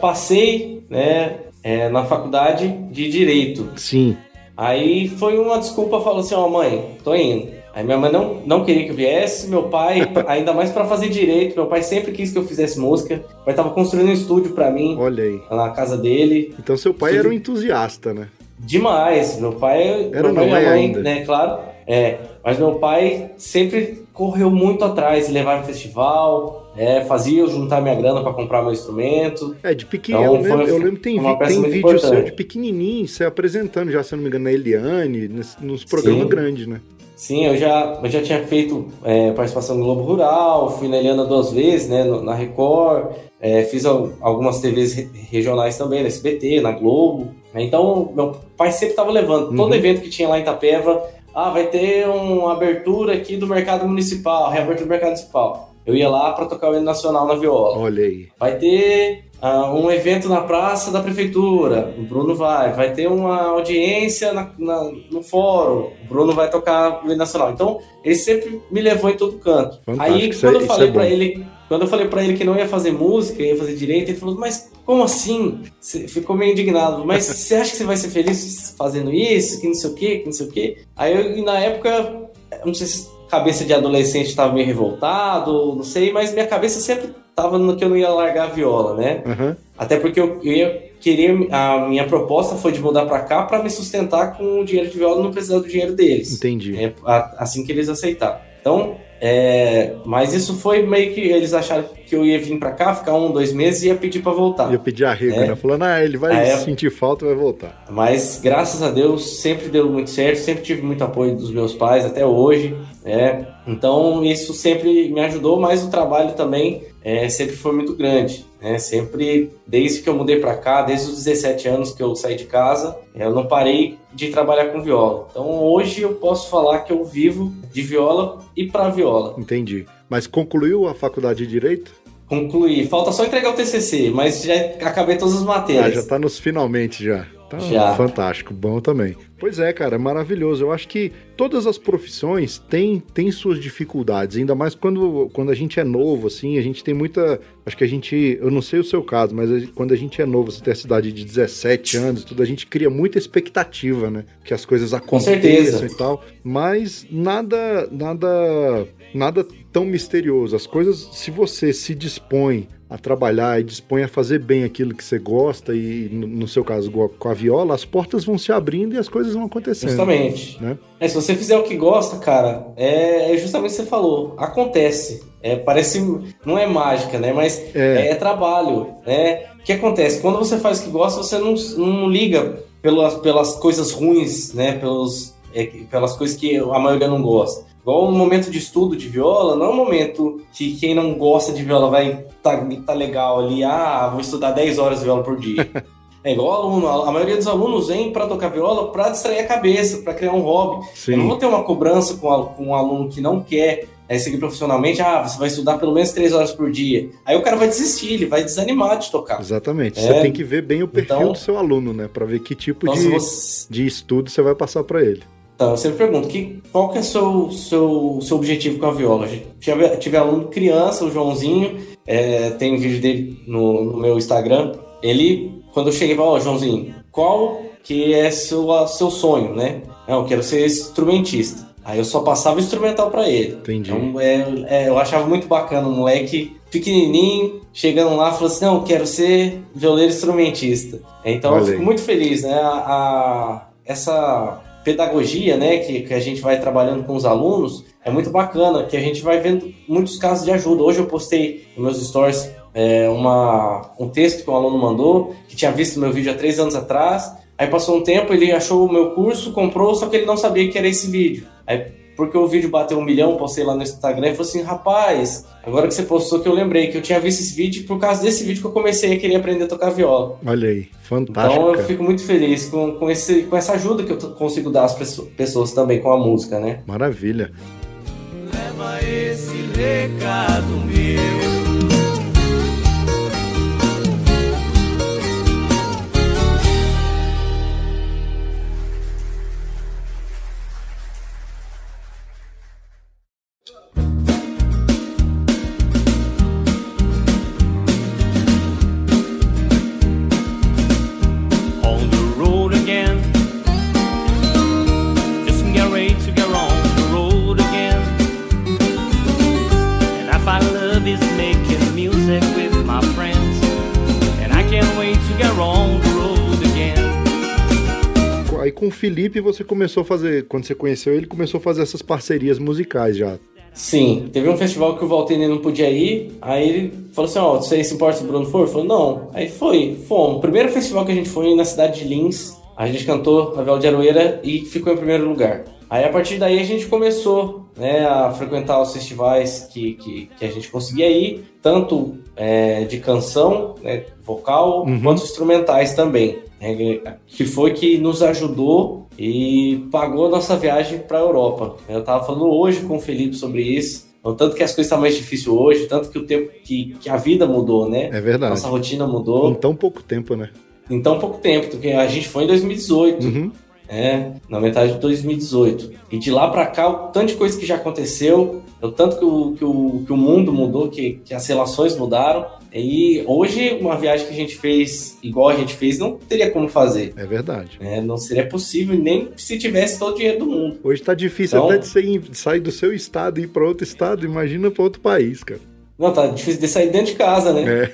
passei né, é, na faculdade de Direito. Sim, Aí foi uma desculpa, falou assim, ó mãe, tô indo. Aí minha mãe não, não queria que eu viesse, meu pai, ainda mais pra fazer direito, meu pai sempre quis que eu fizesse música. Meu pai tava construindo um estúdio pra mim, olha aí. na casa dele. Então seu pai era um entusiasta, né? Demais, meu pai, Era, meu pai mãe, ainda. né, claro, é, mas meu pai sempre correu muito atrás, levava em festival, é, fazia eu juntar minha grana pra comprar meu instrumento, É, de pequeno, Então, eu lembro, eu lembro que tem, vi- tem vídeo seu importante. de pequenininho, você apresentando já, se eu não me engano, na Eliane, nos, nos programas Sim. grandes, né? Sim, eu já, eu já tinha feito é, participação no Globo Rural, fui na Eliana duas vezes, né, no- na Record, é, fiz al- algumas TVs re- regionais também, na SBT, na Globo. Né, Então, meu pai sempre estava levando. Todo Uhum. evento que tinha lá em Itapeva, ah, vai ter uma abertura aqui do mercado municipal, reabertura do mercado municipal. Eu ia lá para tocar o hino nacional na viola. Olha aí. Vai ter ah, um evento na praça da prefeitura, o Bruno vai. Vai ter uma audiência na- na- no fórum, o Bruno vai tocar o hino nacional. Então, ele sempre me levou em todo canto. Fantástico, Aí, quando é- eu falei é bom. ele, quando eu falei para ele que não ia fazer música, ia fazer direito, ele falou: "Mas como assim?" Cê ficou meio indignado. "Mas você acha que você vai ser feliz fazendo isso, que não sei o quê, que não sei o quê?" Aí eu, na época, não sei se cabeça de adolescente estava meio revoltado, não sei, mas minha cabeça sempre tava no que eu não ia largar a viola, né? Aham. Até porque eu, eu ia querer. A minha proposta foi de mudar pra cá pra me sustentar com o dinheiro de viola e não precisar do dinheiro deles. Entendi. É, assim que eles aceitaram. Então, é, mas isso foi meio que eles acharam que eu ia vir pra cá, ficar um, dois meses e ia pedir pra voltar. Ia pedir arrego, É. né? Falando, ah, ele vai é. sentir falta e vai voltar. Mas graças a Deus sempre deu muito certo, sempre tive muito apoio dos meus pais até hoje, né? Então isso sempre me ajudou, mas o trabalho também é, sempre foi muito grande, né? Sempre desde que eu mudei para cá, desde os 17 anos que eu saí de casa, eu não parei de trabalhar com viola. Então hoje eu posso falar que eu vivo de viola e para viola. Entendi. Mas concluiu a faculdade de Direito? Concluí, falta só entregar o TCC, mas já acabei todas as Ah, matérias. já tá nos finalmente já. Tá Já. fantástico, bom também. Pois é, cara, é maravilhoso. Eu acho que todas as profissões têm, têm suas dificuldades, ainda mais quando, quando a gente é novo, assim, a gente tem muita. Acho que a gente. Eu não sei o seu caso, mas quando a gente é novo, você tem a cidade de 17 anos, tudo, a gente cria muita expectativa, né? Que as coisas aconteçam e tal. Mas nada, nada, nada tão misterioso. As coisas, se você se dispõe a trabalhar e dispõe a fazer bem aquilo que você gosta e no, seu caso com a viola, as portas vão se abrindo e as coisas vão acontecendo. Justamente. Né? É, se você fizer o que gosta, cara, é, é justamente o que você falou. Acontece. É, parece. Não é mágica, né? Mas É. é, trabalho. Né? O que acontece? Quando você faz o que gosta, você não, não liga pelas, pelas coisas ruins, né? Pelos, é, pelas coisas que a maioria não gosta. Igual no momento de estudo de viola, não é um momento que quem não gosta de viola vai tá, tá legal ali, ah, vou estudar 10 horas de viola por dia. É igual aluno, a maioria dos alunos vem para tocar viola para distrair a cabeça, para criar um hobby. Eu não Sim, vou ter uma cobrança com, a- com um aluno que não quer é, seguir profissionalmente. Ah, você vai estudar pelo menos três horas por dia. Aí o cara vai desistir, ele vai desanimar de tocar. exatamente. É. Você tem que ver bem o perfil Então- do seu aluno, né? Pra ver que tipo Então, de, você... de estudo você vai passar pra ele. Então, eu sempre pergunto, que, qual que é o seu, seu, seu objetivo com a viola? Tive, tive aluno criança, o Joãozinho, é, tem um vídeo dele no, no meu Instagram. Ele, quando eu cheguei, falou, ó, Joãozinho, qual que é seu, seu sonho, né? Não, eu quero ser instrumentista. Aí eu só passava o instrumental pra ele. Entendi. Então, é, é, eu achava muito bacana, um moleque pequenininho, chegando lá, falou assim, não, eu quero ser violeiro instrumentista. Então Olha eu fico muito feliz, né? A, a- essa pedagogia, né, que, que a gente vai trabalhando com os alunos, é muito bacana, que a gente vai vendo muitos casos de ajuda. Hoje eu postei nos meus stories é, uma, um texto que um aluno mandou, que tinha visto meu vídeo há três anos atrás, Aí passou um tempo, ele achou o meu curso, comprou, só que ele não sabia que era esse vídeo. Aí, porque o vídeo bateu um milhão, postei lá no Instagram e falou assim: rapaz, agora que você postou que eu lembrei que eu tinha visto esse vídeo, por causa desse vídeo que eu comecei a querer aprender a tocar viola. Olha aí, fantástico. Então eu fico muito feliz com, com, esse, com essa ajuda que eu consigo dar às pesso- pessoas também com a música, né? Maravilha. Leva esse recado Felipe você começou a fazer, quando você conheceu ele, começou a fazer essas parcerias musicais já. Sim, teve um festival que o Valtene não podia ir, aí ele falou assim, ó, você se importa se o Bruno for? Eu falei, não. Aí foi, fomos. O primeiro festival que a gente foi na cidade de Lins, a gente cantou a Viola de Aroeira e ficou em primeiro lugar. Aí a partir daí a gente começou né, a frequentar os festivais que, que, que a gente conseguia ir, tanto é, de canção, né, vocal, Uhum. quanto instrumentais também. Que foi que nos ajudou e pagou a nossa viagem para a Europa. Eu estava falando hoje com o Felipe sobre isso, o tanto que as coisas estão mais difíceis hoje, tanto que o tempo que, que a vida mudou, né? É verdade. Nossa rotina mudou Em tão pouco tempo, né? em tão pouco tempo, porque a gente foi em 2018, Uhum. né? Na metade de 2018. E de lá para cá, o tanto de coisa que já aconteceu, o tanto que o, que o, que o mundo mudou, que, que as relações mudaram. E hoje, uma viagem que a gente fez, igual a gente fez, não teria como fazer. É verdade. né? Não seria possível nem se tivesse todo o dinheiro do mundo. Hoje tá difícil Então- até de, você ir- de sair do seu estado e ir pra outro estado, imagina pra outro país, cara. Não, tá difícil de sair dentro de casa, né? É,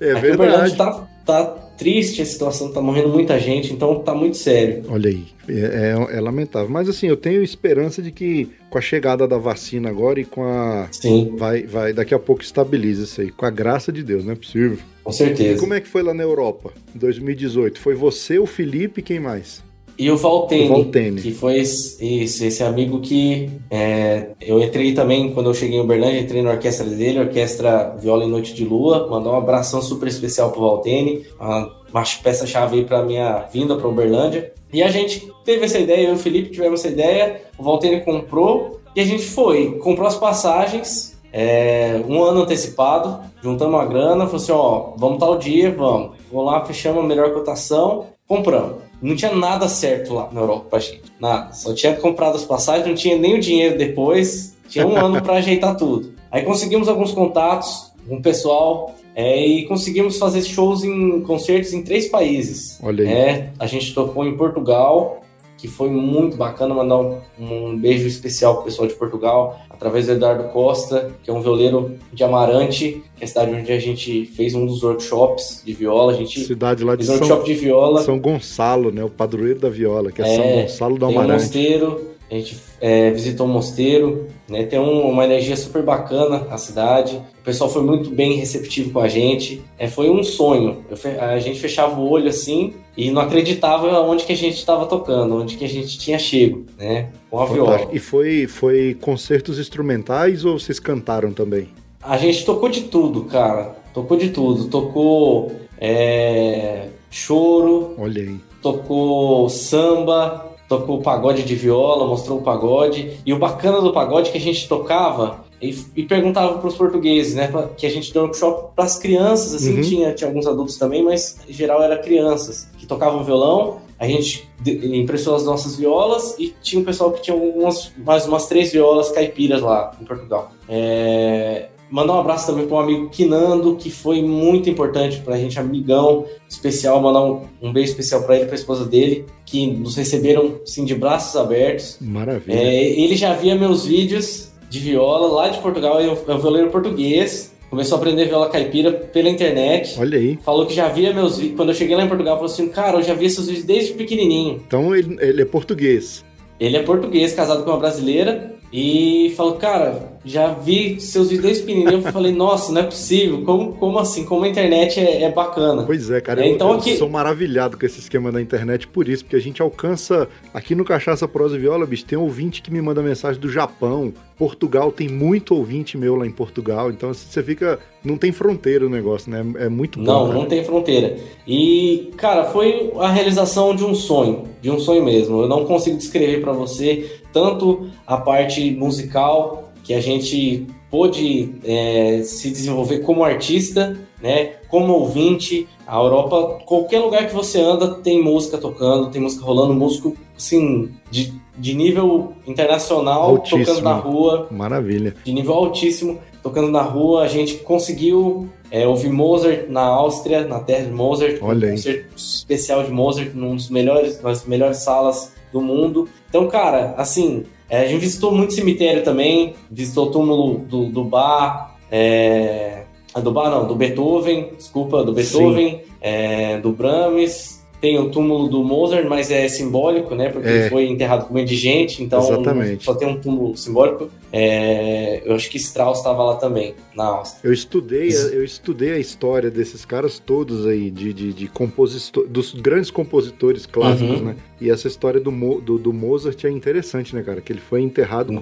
é Aqui verdade. tá, tá triste a situação, tá morrendo muita gente, então tá muito sério. Olha aí, é, é- é lamentável. Mas assim, eu tenho esperança de que com a chegada da vacina agora e com a. Sim, Vai, vai, daqui a pouco estabiliza isso aí. Com a graça de Deus, não é possível. com E certeza. como é que foi lá na Europa, em 2018? Foi você, o Felipe e quem mais? E o Valtene, O Valtene. que foi esse, esse, esse amigo que é, eu entrei também, quando eu cheguei em Uberlândia, entrei na orquestra dele, Orquestra Viola em Noite de Lua, mandar um abração super especial pro Valtene, uma, uma peça-chave aí pra minha vinda pra Uberlândia. E a gente teve essa ideia, eu e o Felipe tivemos essa ideia, o Valtene comprou, e a gente foi, comprou as passagens, é, um ano antecipado, juntamos a grana, falou assim, ó, vamos tal dia, vamos. Vamos lá, fechamos a melhor cotação, compramos. Não tinha nada certo lá na Europa pra gente. Nada. Só tinha comprado as passagens, não tinha nem o dinheiro depois. Tinha um ano para ajeitar tudo. Aí conseguimos alguns contatos com o pessoal é, e conseguimos fazer shows em concertos em três países. Olha aí. É, a gente tocou em Portugal, que foi muito bacana. Mandar um, um beijo especial pro pessoal de Portugal, através do Eduardo Costa, que é um violeiro de Amarante, que é a cidade onde a gente fez um dos workshops de viola. A gente Cidade lá de fez um São, workshop de viola. São Gonçalo, né? O padroeiro da viola, que é, É, São Gonçalo do Tem um Amarante. mosteiro, a gente é, visitou um mosteiro, né? Tem um- uma energia super bacana a cidade. O pessoal foi muito bem receptivo com a gente. É, foi um sonho. Eu a gente fechava o olho assim e não acreditava onde que a gente estava tocando, onde que a gente tinha chego, né? Com a viola. E foi, foi concertos instrumentais ou vocês cantaram também? A gente tocou de tudo, cara. Tocou de tudo. Tocou é, choro, Olha aí. tocou samba, tocou pagode de viola, mostrou o pagode. E o bacana do pagode é que a gente tocava e, e perguntava para os portugueses, né? pra- Que a gente deu workshop para as crianças, assim, Uhum. tinha, tinha alguns adultos também, mas em geral era crianças que tocavam violão. A gente emprestou as nossas violas e tinha um pessoal que tinha umas, mais umas três violas caipiras lá em Portugal. É, Mandar um abraço também para um amigo Quinando, que foi muito importante para a gente, amigão especial. Mandar um, um beijo especial para ele e para a esposa dele, que nos receberam assim, de braços abertos. Maravilha. É, ele já via meus vídeos de viola lá de Portugal, eu um violeiro português. Começou a aprender viola caipira pela internet. Olha aí. Falou que já via meus vídeos. Quando eu cheguei lá em Portugal, falou assim: Cara, eu já vi seus vídeos desde pequenininho. Então ele, ele é português. Ele é português, casado com uma brasileira. E falou: Cara, já vi seus vídeos desde pequenininho. Eu falei: Nossa, não é possível. Como, como assim? Como a internet é, é bacana. Pois é, cara. É, eu, então eu aqui- sou maravilhado com esse esquema da internet por isso, porque a gente alcança. Aqui no Cachaça Prosa e Viola, bicho, tem ouvinte que me manda mensagem do Japão. Portugal tem muito ouvinte meu lá em Portugal. Então assim, você fica. Não tem fronteira o negócio, né? É muito bom. Não, cara. não tem fronteira. E, cara, foi a realização de um sonho, de um sonho mesmo. Eu não consigo descrever para você tanto a parte musical que a gente pôde é, se desenvolver como artista, né, como ouvinte. A Europa, qualquer lugar que você anda tem música tocando, tem música rolando, músico assim de, de nível internacional Altíssimo. tocando na rua Maravilha. de nível altíssimo, tocando na rua. A gente conseguiu é, ouvir Mozart na Áustria, na terra de Mozart, Olha aí. um concerto especial de Mozart, num dos melhores, nas melhores salas do mundo. Então, cara, assim, é, a gente visitou muito cemitério também, visitou o túmulo do, do Bach, é, do Bach não, do Beethoven, desculpa, do Beethoven, é, do Brahms. Tem o túmulo do Mozart, mas é simbólico, né? Porque É. ele foi enterrado com indigente, então Exatamente. só tem um túmulo simbólico. É, eu acho que Strauss estava lá também, na Áustria. Eu estudei, eu estudei a história desses caras todos aí, de, de, de compositor, dos grandes compositores clássicos, Uhum. né? E essa história do, do, do Mozart é interessante, né, cara? Que ele foi enterrado como,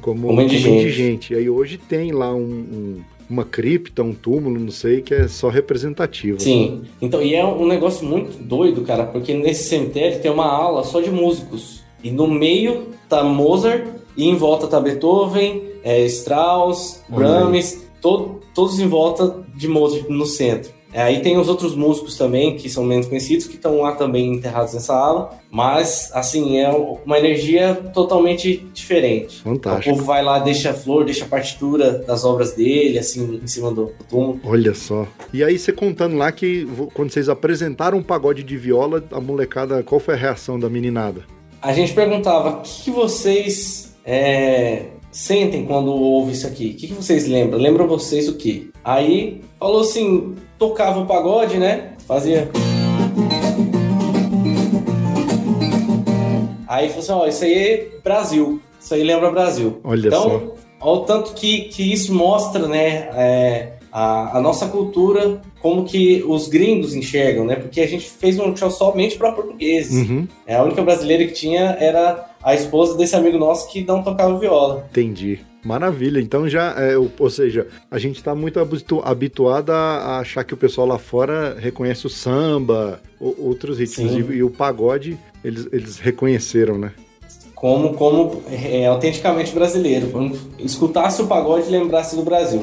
Como como indigente. indigente. E aí hoje tem lá um, um- uma cripta, um túmulo, não sei, que é só representativo. Sim. Então, e é um negócio muito doido, cara, porque nesse cemitério tem uma ala só de músicos. E no meio tá Mozart, e em volta tá Beethoven, é, Strauss, Brahms, to- todos em volta de Mozart no centro. É, Aí tem os outros músicos também, que são menos conhecidos, que estão lá também enterrados nessa ala. Mas, assim, é uma energia totalmente diferente. O Fantástico. povo vai lá, deixa a flor, deixa a partitura das obras dele, assim, em cima do túmulo. Olha só. E aí você contando lá que quando vocês apresentaram um pagode de viola, a molecada, qual foi a reação da meninada? A gente perguntava o que, vocês é, sentem quando ouvem isso aqui? O que, que vocês lembram? Lembram vocês o quê? Aí falou assim: tocava o pagode, né? Fazia. Aí falou assim: ó, isso aí é Brasil. Isso aí lembra Brasil. Olha então, só. Olha o tanto que, que isso mostra, né, é, a, a nossa cultura, como que os gringos enxergam, né? Porque a gente fez um show somente para portugueses. Uhum, É, a única brasileira que tinha era a esposa desse amigo nosso que não tocava viola. entendi. Maravilha. Então já, é, ou seja, a gente tá muito habitu- habituado a achar que o pessoal lá fora reconhece o samba, outros ritmos. E, e o pagode, eles, eles reconheceram, né? Como, como é, autenticamente brasileiro. Quando escutasse o pagode e lembrasse do Brasil.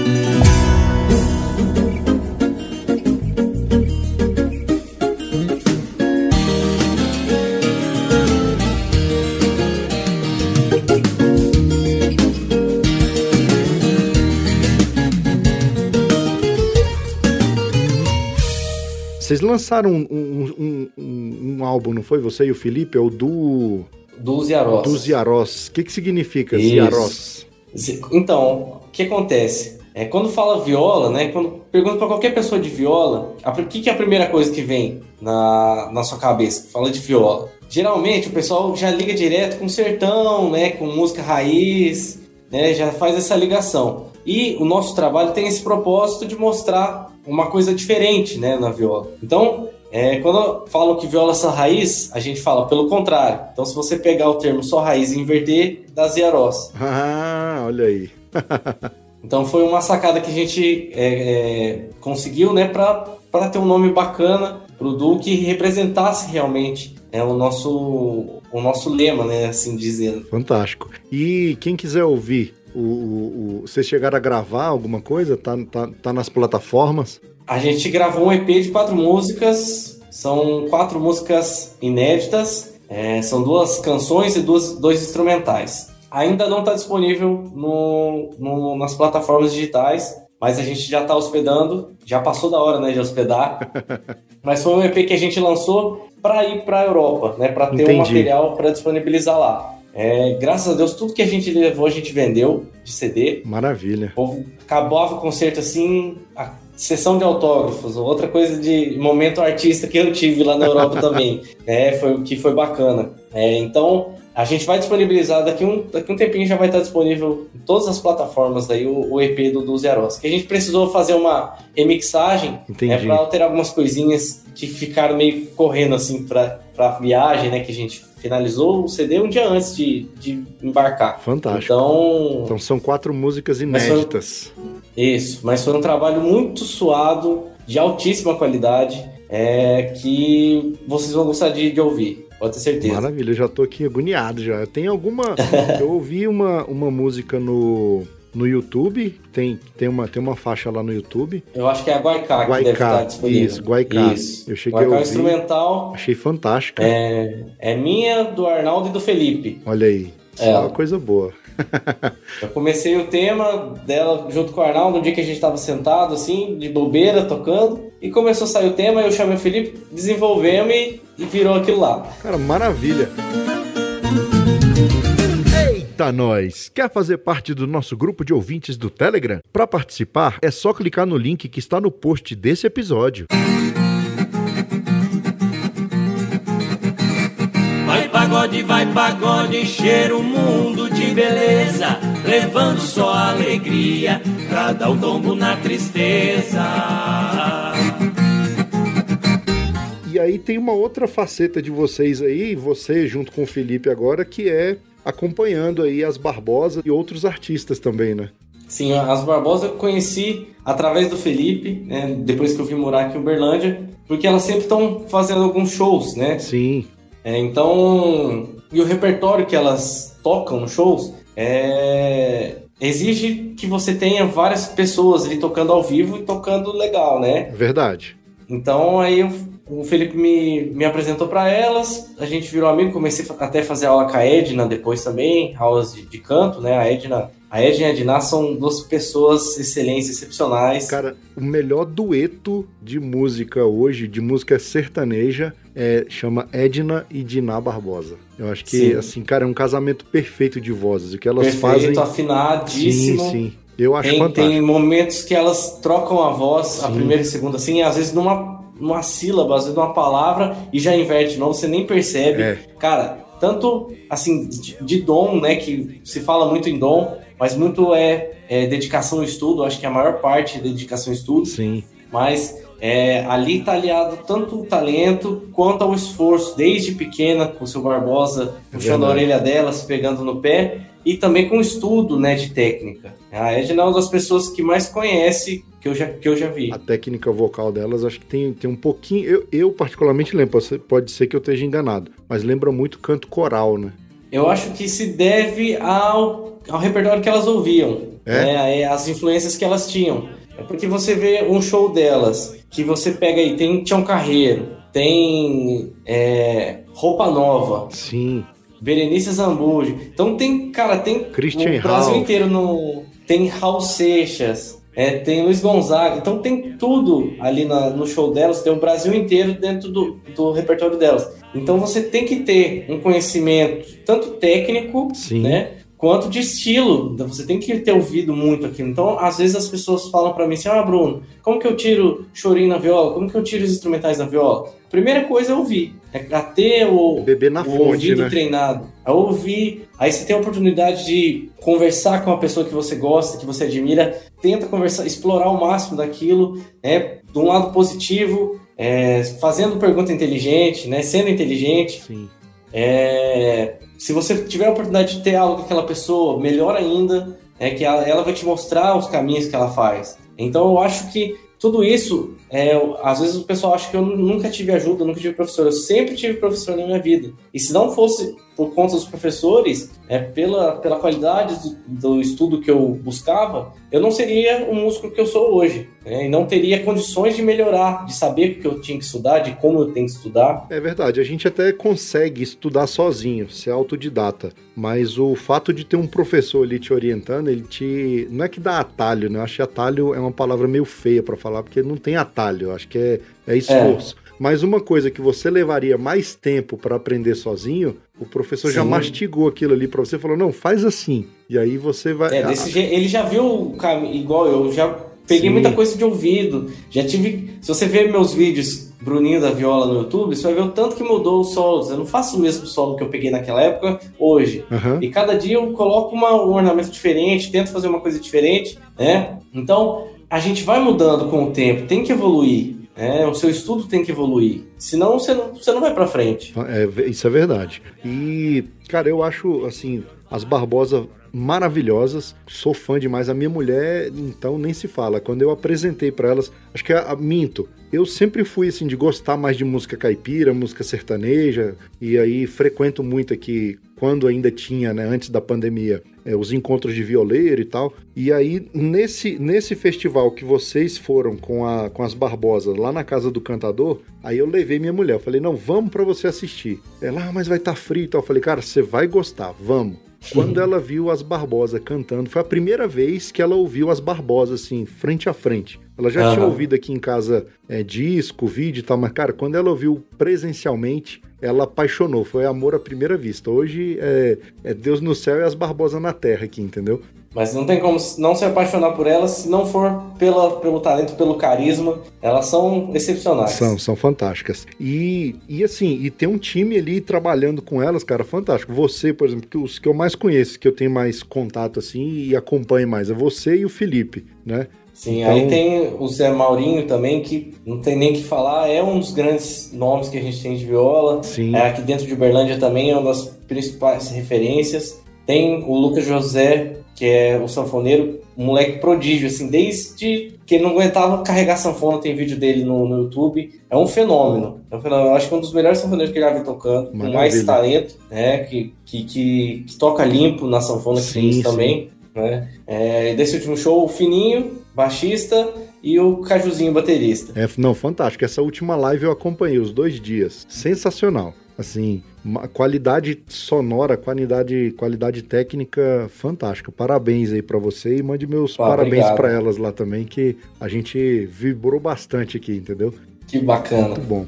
Vocês lançaram um, um, um, um, um álbum, não foi? Você e o Felipe? É o do. Do Ziaros. Do Ziaros. O que, que significa Isso. Ziaros? Zi- Então, o que acontece? É, quando fala viola, né? Quando pergunta para qualquer pessoa de viola, o que, que é a primeira coisa que vem na, na sua cabeça? Fala de viola. Geralmente o pessoal já liga direto com sertão, né? Com música raiz, né? Já faz essa ligação. E o nosso trabalho tem esse propósito de mostrar uma coisa diferente, né? Na viola. Então, é, quando falam que viola só raiz, a gente fala pelo contrário. Então, se você pegar o termo só raiz e inverter, dá Ziaros. Ah, olha aí. Então foi uma sacada que a gente é, é, conseguiu, né, para ter um nome bacana pro Du que representasse realmente é, o nosso o nosso lema, né, assim dizendo. Fantástico. E quem quiser ouvir, o, o, o- vocês chegaram a gravar alguma coisa? Tá, tá, tá nas plataformas? A gente gravou um EP de quatro músicas, são quatro músicas inéditas, é, são duas canções e duas, dois instrumentais. Ainda não está disponível no, no- nas plataformas digitais, mas a gente já está hospedando, já passou da hora né, de hospedar. mas foi um EP que a gente lançou para ir para a Europa, né, para ter um Entendi. material para disponibilizar lá. É, graças a Deus, tudo que a gente levou, a gente vendeu de CD. Maravilha. O povo acabava o concerto assim, a sessão de autógrafos, outra coisa de momento artista que eu tive lá na Europa também, é, foi o que foi bacana. É, então, a gente vai disponibilizar daqui um, daqui um tempinho já vai estar disponível em todas as plataformas aí o, o EP do Dos Yaros. Que a gente precisou fazer uma remixagem Entendi. é, para alterar algumas coisinhas que ficaram meio correndo assim para a viagem, né? Que a gente finalizou o CD um dia antes de, de embarcar. Fantástico. Então, Então são quatro músicas Mas foi- inéditas. isso, mas foi um trabalho muito suado, de altíssima qualidade, é, que vocês vão gostar de, de ouvir, pode ter certeza. Maravilha, eu já tô aqui agoniado já. Tem alguma. eu ouvi uma, uma música no, no YouTube, tem, tem, uma, tem uma faixa lá no YouTube. Eu acho que é a Guaicá que deve estar disponível. isso, Guaicá. Isso. Eu cheguei Guaicá a é ouvir. instrumental, Achei fantástica. é, é minha, do Arnaldo e do Felipe. Olha aí. É. Só uma coisa boa. Eu comecei o tema dela junto com o Arnaldo, no dia que a gente estava sentado, assim, de bobeira, tocando, e começou a sair o tema, eu chamei o Felipe, desenvolvemos e, e virou aquilo lá. Cara, maravilha. Eita, nós! Quer fazer parte do nosso grupo de ouvintes do Telegram? Para participar, é só clicar no link que está no post desse episódio. Vai pagode, vai pagode, encher o mundo de beleza, levando só alegria pra dar o tombo na tristeza. E aí tem uma outra faceta de vocês aí, você junto com o Felipe agora, que é acompanhando aí as Barbosa e outros artistas também, né? Sim, as Barbosa eu conheci através do Felipe, né, depois que eu vim morar aqui em Uberlândia, porque elas sempre estão fazendo alguns shows, né? Sim, É, então, e o repertório que elas tocam nos shows é, exige que você tenha várias pessoas ali tocando ao vivo e tocando legal, né? verdade. Então aí eu- o Felipe me, me apresentou para elas, a gente virou amigo, comecei até a fazer aula com a Edna depois também, aulas de, de canto, né? A Edna, a Edna e a Edna são duas pessoas excelentes, excepcionais. Cara, o melhor dueto de música hoje, de música sertaneja, é, chama Edna e Diná Barbosa. Eu acho que, Sim. assim, cara, é um casamento perfeito de vozes. O que elas Perfeito, fazem. afinadíssimo. Sim, sim. Eu acho Tem, fantástico. tem momentos que elas trocam a voz, a Sim. primeira e a segunda, assim, às vezes numa, numa sílaba, às vezes numa palavra, e já inverte novo, você nem percebe. É. Cara, tanto assim, de, de dom, né? Que se fala muito em dom, mas muito é, é dedicação ao estudo, acho que a maior parte é dedicação ao estudo, Sim, mas é, ali está aliado tanto o talento quanto ao esforço, desde pequena, com o seu Barbosa, puxando a orelha dela, se pegando no pé, e também com o estudo né, de técnica. A Edna é uma das pessoas que mais conhece que eu já, que eu já vi. a técnica vocal delas acho que tem, tem um pouquinho. Eu, eu particularmente lembro, pode ser- que eu esteja enganado, mas lembra muito canto coral, né? Eu acho que se deve ao, ao repertório que elas ouviam, É? né, é, as influências que elas tinham. É porque você vê um show delas, que você pega aí, tem Tião Carreiro, tem é, Roupa Nova, Sim, Berenice Zambuji. Então tem, cara, tem Christian o Brasil Ralph. inteiro no. Tem Raul Seixas, é, tem Luiz Gonzaga. Então tem tudo ali na- no show delas, tem o Brasil inteiro dentro do, do repertório delas. Então você tem que ter um conhecimento tanto técnico, Sim. né? Quanto de estilo, Então, você tem que ter ouvido muito aquilo. Então, às vezes as pessoas falam pra mim assim: Ah, Bruno, como que eu tiro chorinho na viola? Como que eu tiro os instrumentais na viola? Primeira coisa é ouvir, é ter o, beber na o fonte, ouvido né? treinado, a ouvir. Aí você tem a oportunidade de conversar com uma pessoa que você gosta, que você admira, tenta conversar, explorar o máximo daquilo, né? De um lado positivo, é, fazendo pergunta inteligente, né? Sendo inteligente. Sim. É, se você tiver a oportunidade de ter algo com aquela pessoa, melhor ainda, é que ela, ela vai te mostrar os caminhos que ela faz. Então eu acho que tudo isso, é, às vezes o pessoal acha que eu nunca tive ajuda, nunca tive professor. Eu sempre tive professor na minha vida. E se não fosse por conta dos professores, é, pela, pela qualidade do, do estudo que eu buscava, eu não seria o músico que eu sou hoje. né? E não teria condições de melhorar, de saber o que eu tinha que estudar, de como eu tenho que estudar. É verdade, a gente até consegue estudar sozinho, ser autodidata, mas o fato de ter um professor ali te orientando, ele te. Não é que dá atalho, né? Eu acho que atalho é uma palavra meio feia pra falar, porque não tem atalho, eu acho que é, é esforço. Mas uma coisa que você levaria mais tempo pra aprender sozinho, o professor já Sim. mastigou aquilo ali pra você falou: não, faz assim. E aí você vai. É, desse jeito, ele já viu o caminho, igual eu, já peguei Sim. muita coisa de ouvido, já tive, se você ver meus vídeos Bruninho da Viola no YouTube, você vai ver o tanto que mudou os solos, eu não faço o mesmo solo que eu peguei naquela época, hoje, Aham. e cada dia eu coloco uma- um ornamento diferente, tento fazer uma coisa diferente, né, então a gente vai mudando com o tempo, tem que evoluir, né, o seu estudo tem que evoluir, senão você não, você não vai pra frente. É, isso é verdade. E, cara, eu acho, assim, as Barbosa maravilhosas. Sou fã demais. A minha mulher, então, nem se fala. Quando eu apresentei pra elas, acho que a, a- minto. Eu sempre fui, assim, de gostar mais de música caipira, música sertaneja. E aí frequento muito aqui, quando ainda tinha, né, antes da pandemia, é, os encontros de violeiro e tal. E aí, nesse, nesse festival que vocês foram com, a, com as Barbosas lá na casa do cantador, aí eu levei minha mulher. Eu falei, não, vamos pra você assistir. Ela, ah, mas vai estar frio e tal. Eu falei, cara, você vai gostar, vamos. Quando ela viu as Barbosa cantando, foi a primeira vez que ela ouviu as Barbosa, assim, frente a frente. Ela já tinha Aham. ouvido aqui em casa é, disco, vídeo e tal, mas, cara, quando ela ouviu presencialmente, ela apaixonou. Foi amor à primeira vista. Hoje é, é Deus no céu e as Barbosa na terra aqui, entendeu? Mas não tem como não se apaixonar por elas se não for pela, pelo talento, pelo carisma. Elas são excepcionais. São, são fantásticas. E, e assim, e tem um time ali trabalhando com elas, cara, fantástico. Você, por exemplo, que os que eu mais conheço, que eu tenho mais contato assim e acompanho mais, é você e o Felipe, né? Sim, Então- aí tem o Zé Maurinho também, que não tem nem o que falar, é um dos grandes nomes que a gente tem de viola. Sim. É, aqui dentro de Uberlândia também é uma das principais referências. Tem o Lucas José, que é o sanfoneiro, um moleque prodígio, assim, desde que ele não aguentava carregar sanfona, tem vídeo dele no, no YouTube. É um fenômeno. É um fenômeno. Eu acho que é um dos melhores sanfoneiros que eu já vi tocando, com mais talento, né? Que, que, que, que toca limpo na sanfona, que Sim, tem isso também. Né? É, desse último show, o Fininho, baixista, e o Cajuzinho, baterista. É, não, fantástico. Essa última live eu acompanhei os dois dias. Sensacional. Assim, qualidade sonora, qualidade, qualidade técnica fantástica. Parabéns aí pra você e mande meus Ah, parabéns pra elas lá também, que a gente vibrou bastante aqui, entendeu? Que bacana. Muito bom.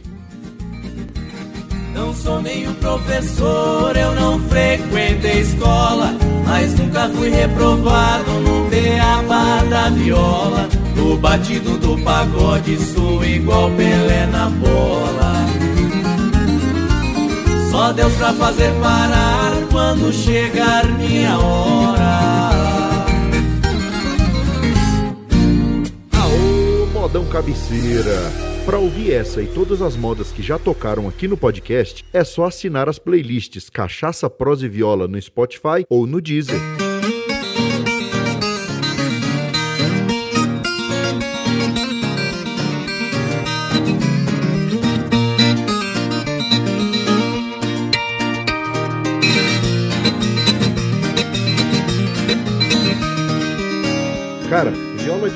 Não sou nenhum professor, eu não frequentei escola, mas nunca fui reprovado no beabá da viola. No batido do pagode sou igual Pelé na bola. Só Deus pra fazer parar quando chegar minha hora. Aô, modão cabeceira! Para ouvir essa e todas as modas que já tocaram aqui no podcast, é só assinar as playlists Cachaça, Prosa e Viola no Spotify ou no Deezer.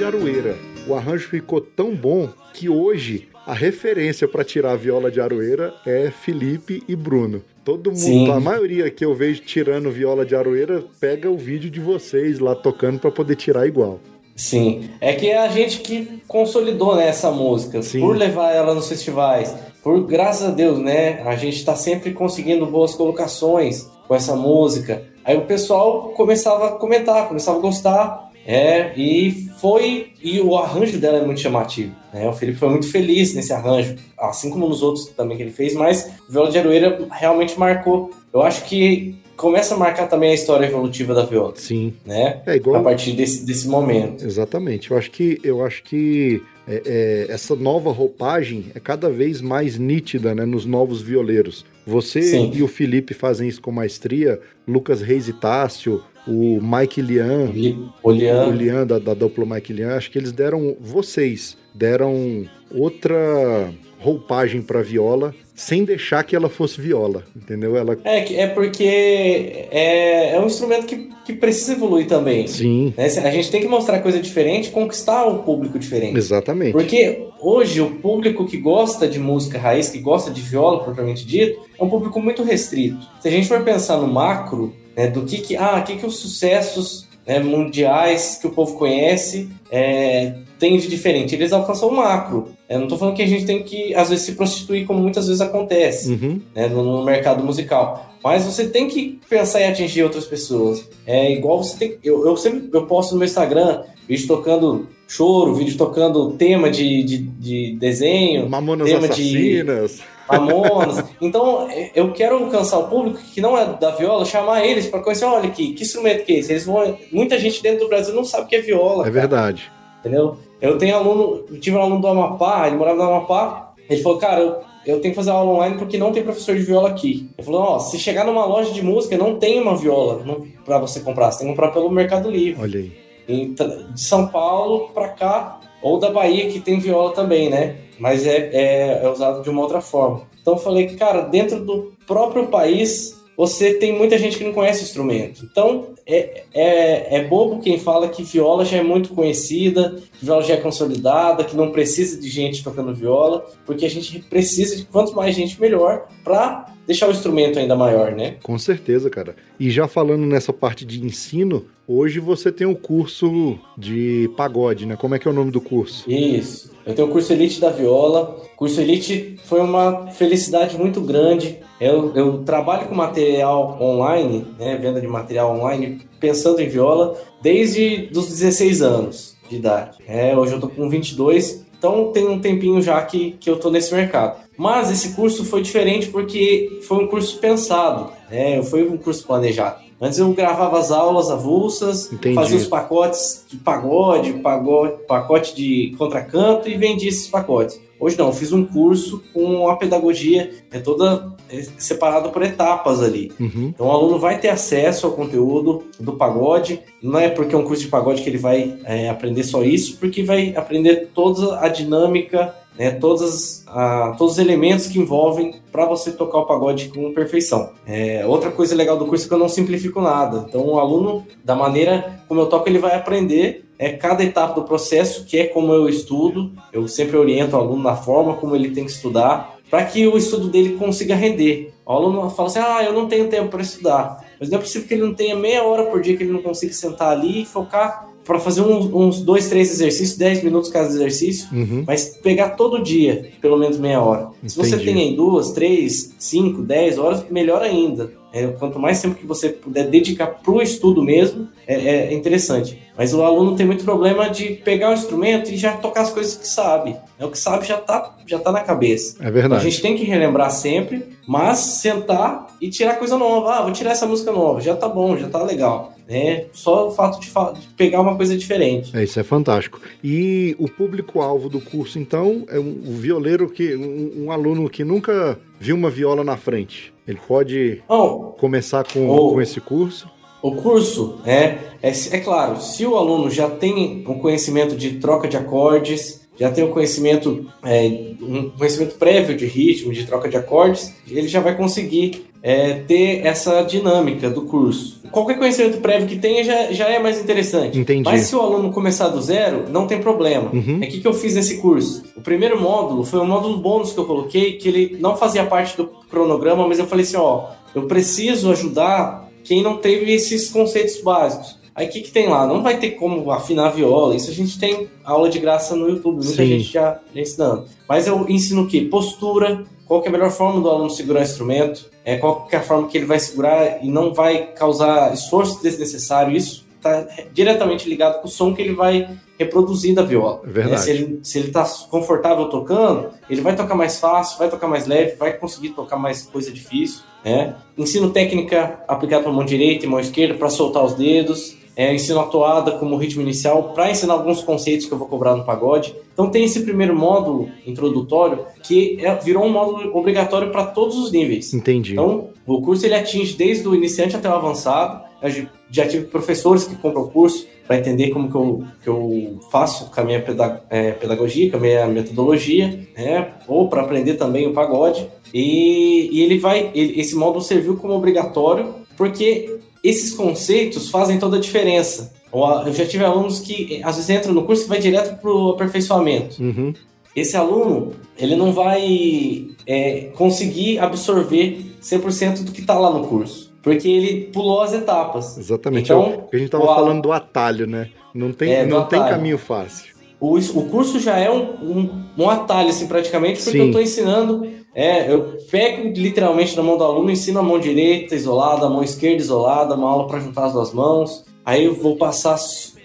Aroeira. O arranjo ficou tão bom que hoje a referência para tirar a viola de aroeira é Felipe e Bruno. Todo mundo, Sim. a maioria que eu vejo tirando viola de aroeira, pega o vídeo de vocês lá tocando para poder tirar igual. Sim, é que é a gente que consolidou né, essa música, Sim. por levar ela nos festivais, por graças a Deus, né? A gente tá sempre conseguindo boas colocações com essa música. Aí o pessoal começava a comentar, começava a gostar, é, e foi. E o arranjo dela é muito chamativo, né? O Felipe foi muito feliz nesse arranjo, assim como nos outros também que ele fez, mas o Viola de Aroeira realmente marcou. Eu acho que começa a marcar também a história evolutiva da viola, Sim. né? É igual. A partir desse, desse momento. Exatamente. Eu acho que, eu acho que é, é, essa nova roupagem é cada vez mais nítida né, nos novos violeiros. Você Sim. e o Felipe fazem isso com maestria, Lucas Reis e Tássio, o Mike Lian, Li- o Olhando. Lian da, da dupla Mike Lian, acho que eles deram, vocês deram outra roupagem para viola, sem deixar que ela fosse viola, entendeu? Ela, É, é porque é, é um instrumento que, que precisa evoluir também. sim, né? A gente tem que mostrar coisa diferente, conquistar o público diferente. exatamente. Porque hoje o público que gosta de música raiz, que gosta de viola, propriamente dito, é um público muito restrito. Se a gente for pensar no macro, né, do que que, ah, que que os sucessos né, mundiais que o povo conhece é, tem de diferente, eles alcançam o macro. Eu não estou falando que a gente tem que, às vezes, se prostituir, como muitas vezes acontece Uhum, né, no, no mercado musical. Mas você tem que pensar em atingir outras pessoas. É igual você tem. Eu, eu sempre eu posto no meu Instagram vídeo tocando choro, vídeo tocando tema de, de, de desenho, Mamonas tema de- Assassinas. Mamonas. então é, eu quero alcançar o público que não é da viola, chamar eles para conhecer. Olha aqui, que instrumento que é esse? Eles vão. Muita gente dentro do Brasil não sabe o que é viola. É cara verdade. entendeu? Eu tenho aluno, eu tive um aluno do Amapá, ele morava no Amapá, ele falou, cara, eu, eu tenho que fazer aula online porque não tem professor de viola aqui. Ele falou, ó, se chegar numa loja de música, não tem uma viola pra você comprar, você tem que comprar pelo Mercado Livre. Olha aí. E tra- de São Paulo pra cá, ou da Bahia, que tem viola também, né? Mas é, é, é usado de uma outra forma. Então eu falei, cara, dentro do próprio país, você tem muita gente que não conhece o instrumento. Então é, é, é bobo quem fala que viola já é muito conhecida, que viola já é consolidada, que não precisa de gente tocando viola, porque a gente precisa de quanto mais gente, melhor, pra deixar o instrumento ainda maior, né? Com certeza, cara. E já falando nessa parte de ensino, hoje você tem o curso de pagode, né? Como é que é o nome do curso? Isso. Eu tenho o curso Elite da Viola. O curso Elite foi uma felicidade muito grande. Eu, eu trabalho com material online, né, venda de material online, pensando em viola desde os 16 anos de idade. É, hoje eu tô com 22, então tem um tempinho já que, que eu tô nesse mercado. Mas esse curso foi diferente porque foi um curso pensado, né? Foi um curso planejado. Antes eu gravava as aulas avulsas, Entendi. fazia os pacotes de pagode, pagode, pacote de contracanto e vendia esses pacotes. Hoje não, eu fiz um curso com a pedagogia é toda é, separada por etapas ali. Uhum. Então o aluno vai ter acesso ao conteúdo do pagode. Não é porque é um curso de pagode que ele vai é, aprender só isso, porque vai aprender toda a dinâmica, né, todas, a, todos os elementos que envolvem para você tocar o pagode com perfeição. É, outra coisa legal do curso é que eu não simplifico nada. Então o aluno, da maneira como eu toco, ele vai aprender é cada etapa do processo, que é como eu estudo. Eu sempre oriento o aluno na forma como ele tem que estudar, para que o estudo dele consiga render. O aluno fala assim: ah, eu não tenho tempo para estudar. Mas não é possível que ele não tenha meia hora por dia que ele não consiga sentar ali e focar para fazer uns, uns dois, três exercícios, 10 minutos cada exercício, Uhum. mas pegar todo dia, pelo menos meia hora. Se você Entendi. tem aí duas, três, cinco, dez horas, melhor ainda. É, quanto mais tempo que você puder dedicar pro estudo mesmo, é, é interessante. Mas o aluno tem muito problema de pegar o instrumento e já tocar as coisas que sabe. É o que sabe já tá, já tá na cabeça. É A verdade. gente tem que relembrar sempre, mas sentar e tirar coisa nova. Ah, vou tirar essa música nova, já tá bom, já tá legal. Né? Só o fato de, fa- de pegar uma coisa diferente. É, isso é fantástico. E o público-alvo do curso, então, é um, um violeiro que. Um, um aluno que nunca viu uma viola na frente. Ele pode Bom, começar com, Oh. com esse curso. O curso, é, é, é claro, se o aluno já tem um conhecimento de troca de acordes, já tem um conhecimento, é, um conhecimento prévio de ritmo, de troca de acordes, ele já vai conseguir é, ter essa dinâmica do curso. Qualquer conhecimento prévio que tenha já, já é mais interessante. Entendi. Mas se o aluno começar do zero, não tem problema. Uhum. É o que, que eu fiz nesse curso. O primeiro módulo foi um módulo bônus que eu coloquei, que ele não fazia parte do cronograma, mas eu falei assim, ó, eu preciso ajudar quem não teve esses conceitos básicos. Aí o que, que tem lá? Não vai ter como afinar a viola, isso a gente tem aula de graça no YouTube, muita Sim. gente já, já ensinando. Mas eu ensino o quê? Postura, qual é a melhor forma do aluno segurar o instrumento, é, qual é a forma que ele vai segurar e não vai causar esforço desnecessário, isso está diretamente ligado com o som que ele vai reproduzir da viola. É verdade. Se ele se está confortável tocando, ele vai tocar mais fácil, vai tocar mais leve, vai conseguir tocar mais coisa difícil. Né? Ensino técnica aplicada para mão direita e mão esquerda para soltar os dedos. É, ensino a toada como ritmo inicial para ensinar alguns conceitos que eu vou cobrar no pagode. Então tem esse primeiro módulo introdutório que é- virou um módulo obrigatório para todos os níveis. Entendi. Então, o curso ele atinge desde o iniciante até o avançado. Eu já- tive professores que compram o curso para entender como que eu, que eu faço com a minha eh, pedagogia, com a minha metodologia, né? ou para aprender também o pagode. E, e ele vai, ele- esse módulo serviu como obrigatório porque esses conceitos fazem toda a diferença. Ou a- Eu já tive alunos que eh, às vezes entram no curso e vai direto para o aperfeiçoamento Uhum. esse aluno ele não vai é, conseguir absorver 100% do que está lá no curso, porque ele pulou as etapas. Exatamente. Então, É a gente tava o alu- falando do atalho, né? Não tem, É, não tem caminho fácil. O, o curso já é um, um, um atalho, assim, praticamente, porque Sim. eu estou ensinando. É, eu pego literalmente na mão do aluno, ensino a mão direita isolada, a mão esquerda isolada, uma aula para juntar as duas mãos. Aí eu vou passar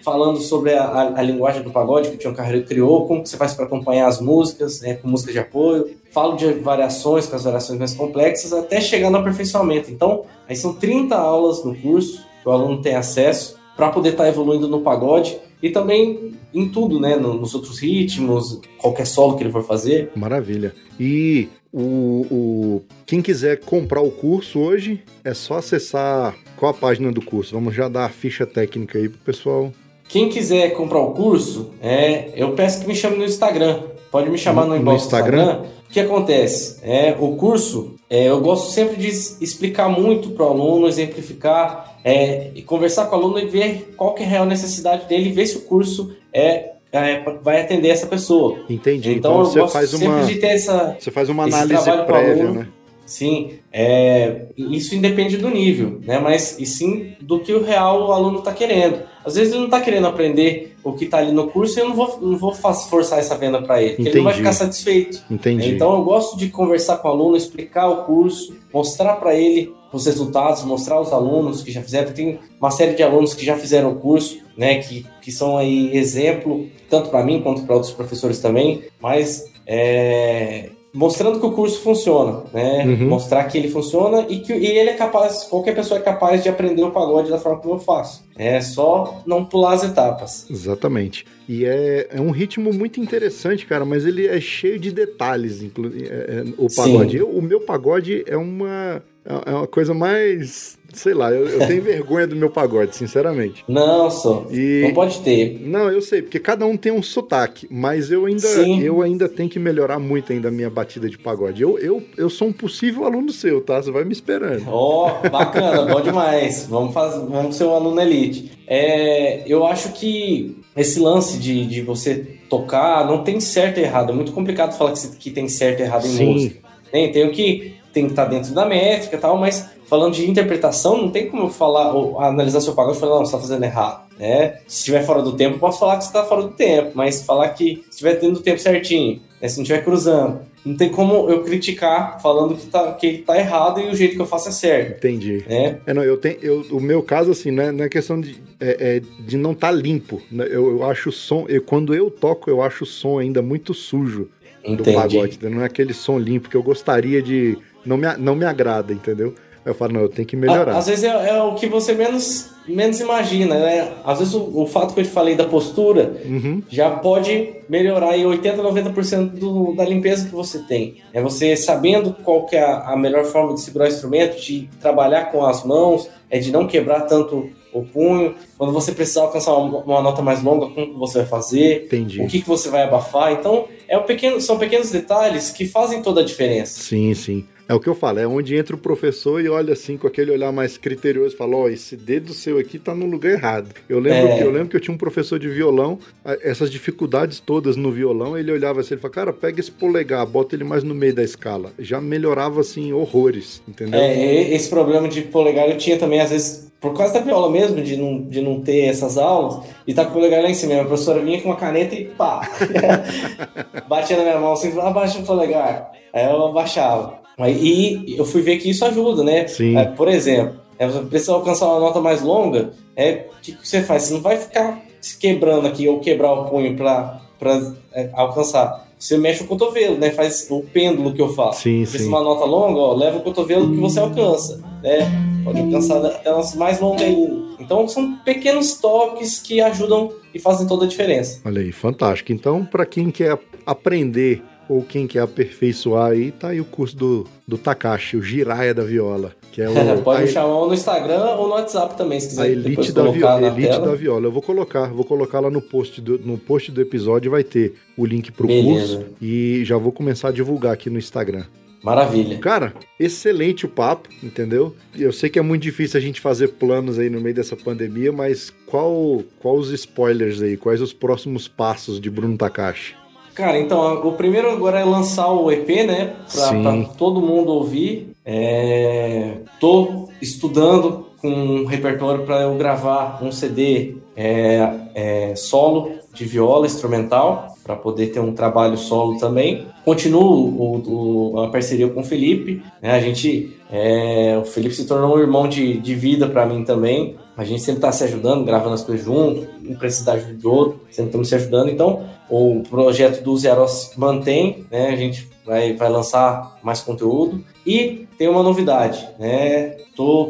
falando sobre a, a- a linguagem do pagode que o Tião Carreiro criou, como que você faz para acompanhar as músicas, né, com música de apoio. Falo de variações, com as variações mais complexas, até chegar no aperfeiçoamento. Então, aí são 30 aulas no curso que o aluno tem acesso para poder estar evoluindo no pagode e também em tudo, né? no- Nos outros ritmos, qualquer solo que ele for fazer. Maravilha. E o, o- quem quiser comprar o curso hoje, é só acessar qual a página do curso. Vamos já dar a ficha técnica aí pro pessoal. Quem quiser comprar o curso, é, eu peço que me chame no Instagram. Pode me chamar no, No inbox Instagram? Instagram. O que acontece? É, o curso, é, eu gosto sempre de explicar muito para o aluno, exemplificar, é, e conversar com o aluno e ver qual que é a real necessidade dele e ver se o curso é, é, vai atender essa pessoa. Entendi. Então, Então, eu você gosto faz sempre uma de ter essa, você faz uma análise prévia, né? Sim, é, isso independe do nível, né? Mas e sim do que o real o aluno está querendo. Às vezes ele não está querendo aprender o que está ali no curso e eu não vou, não vou forçar essa venda para ele, porque ele não vai Entendi. ficar satisfeito. Entendi. Então eu gosto de conversar com o aluno, explicar o curso, mostrar para ele os resultados, mostrar os alunos que já fizeram. Tem uma série de alunos que já fizeram o curso, né? Que, que são aí exemplo tanto para mim quanto para outros professores também. Mas é, mostrando que o curso funciona, né? Uhum. Mostrar que ele funciona e que e ele é capaz, qualquer pessoa é capaz de aprender o pagode da forma como eu faço. É só não pular as etapas. Exatamente. E é, é um ritmo muito interessante, cara, mas ele é cheio de detalhes, inclu- é- é, o pagode. Eu- o meu pagode é uma, é uma coisa mais. Sei lá, eu, eu tenho vergonha do meu pagode, sinceramente. Não, só. E. Não pode ter. Não, eu sei, porque cada um tem um sotaque, mas eu ainda, Sim. eu ainda tenho que melhorar muito ainda a minha batida de pagode. Eu, eu, eu sou um possível aluno seu, tá? Você vai me esperando. Ó, bacana, bom demais. Vamos, fazer, vamos ser um aluno elite. É, eu acho que esse lance de, de você tocar não tem certo e errado. É muito complicado falar que, se- que tem certo e errado em Sim. música. Tem, tem o que tem que estar dentro da métrica e tal, mas falando de interpretação, não tem como eu falar ou analisar seu pagode e falar, não, você está fazendo errado. né? Se estiver fora do tempo, posso falar que você está fora do tempo, mas falar que estiver tendo o tempo certinho, né? se não estiver cruzando, não tem como eu criticar falando que, tá, que tá errado e o jeito que eu faço é certo. Entendi. Né? É, não, eu tenho, eu, o meu caso, assim, né, não é questão de, é, é de não estar tá limpo. Né? Eu, eu acho o som, eu, quando eu toco, eu acho o som ainda muito sujo Entendi. do pagode. Né? Não é aquele som limpo que eu gostaria de. Não me, não me agrada, entendeu? Eu falo, não, eu tenho que melhorar. Às vezes é, é, o que você menos, menos imagina, né? Às vezes o, o fato que eu te falei da postura uhum. já pode melhorar aí 80, 90% do, da limpeza que você tem. É você sabendo qual que é a, a melhor forma de segurar o instrumento, de trabalhar com as mãos, é de não quebrar tanto o punho. Quando você precisar alcançar uma, uma nota mais longa, como você vai fazer? Entendi. O que, que você vai abafar? Então, é um pequeno, são pequenos detalhes que fazem toda a diferença. Sim, sim. É o que eu falo, é onde entra o professor e olha assim com aquele olhar mais criterioso fala: Ó, oh, esse dedo seu aqui tá no lugar errado. Eu lembro, é. eu lembro que eu tinha um professor de violão, essas dificuldades todas no violão, ele olhava assim, ele falava: Cara, pega esse polegar, bota ele mais no meio da escala. Já melhorava assim horrores, entendeu? É, esse problema de polegar eu tinha também, às vezes, por causa da viola mesmo, de não, de não ter essas aulas, e tá com o polegar lá em cima. A professora vinha com uma caneta e pá! Batia na minha mão assim, abaixa o polegar. Aí eu abaixava. E eu fui ver que isso ajuda, né? Sim. É, por exemplo, é, você precisa alcançar uma nota mais longa, é o que, que, você faz? Você não vai ficar se quebrando aqui ou quebrar o punho para é, alcançar. Você mexe o cotovelo, né? Faz o pêndulo que eu faço. Sim, Precisa uma nota longa, ó, leva o cotovelo que você alcança, né? Pode alcançar até notas mais longas ainda. Então são pequenos toques que ajudam e fazem toda a diferença. Olha aí, fantástico. Então, para quem quer aprender ou quem quer aperfeiçoar aí, tá aí o curso do, do Takashi, o Jiraya da Viola. Que é o, Pode me chamar no Instagram ou no WhatsApp também, se quiser. A Elite, da, viola, elite da Viola. Eu vou colocar, vou colocar lá no post do, no post do episódio, vai ter o link pro Beleza. curso e já vou começar a divulgar aqui no Instagram. Maravilha. Cara, excelente o papo, entendeu? Eu sei que é muito difícil a gente fazer planos aí no meio dessa pandemia, mas qual, qual os spoilers aí? Quais os próximos passos de Bruno Takashi? Cara, então, o primeiro agora é lançar o EP, né? Pra, pra todo mundo ouvir. É... Tô estudando com um repertório para eu gravar um CD é, é, solo de viola instrumental, para poder ter um trabalho solo também. Continuo a parceria com o Felipe. Né? A gente, é, o Felipe se tornou um irmão de, de vida para mim também. A gente sempre está se ajudando, gravando as coisas junto, um precisa da ajuda do outro, sempre estamos se ajudando. Então, o projeto do Zeros mantém, né? A gente vai, vai lançar mais conteúdo. E tem uma novidade, né?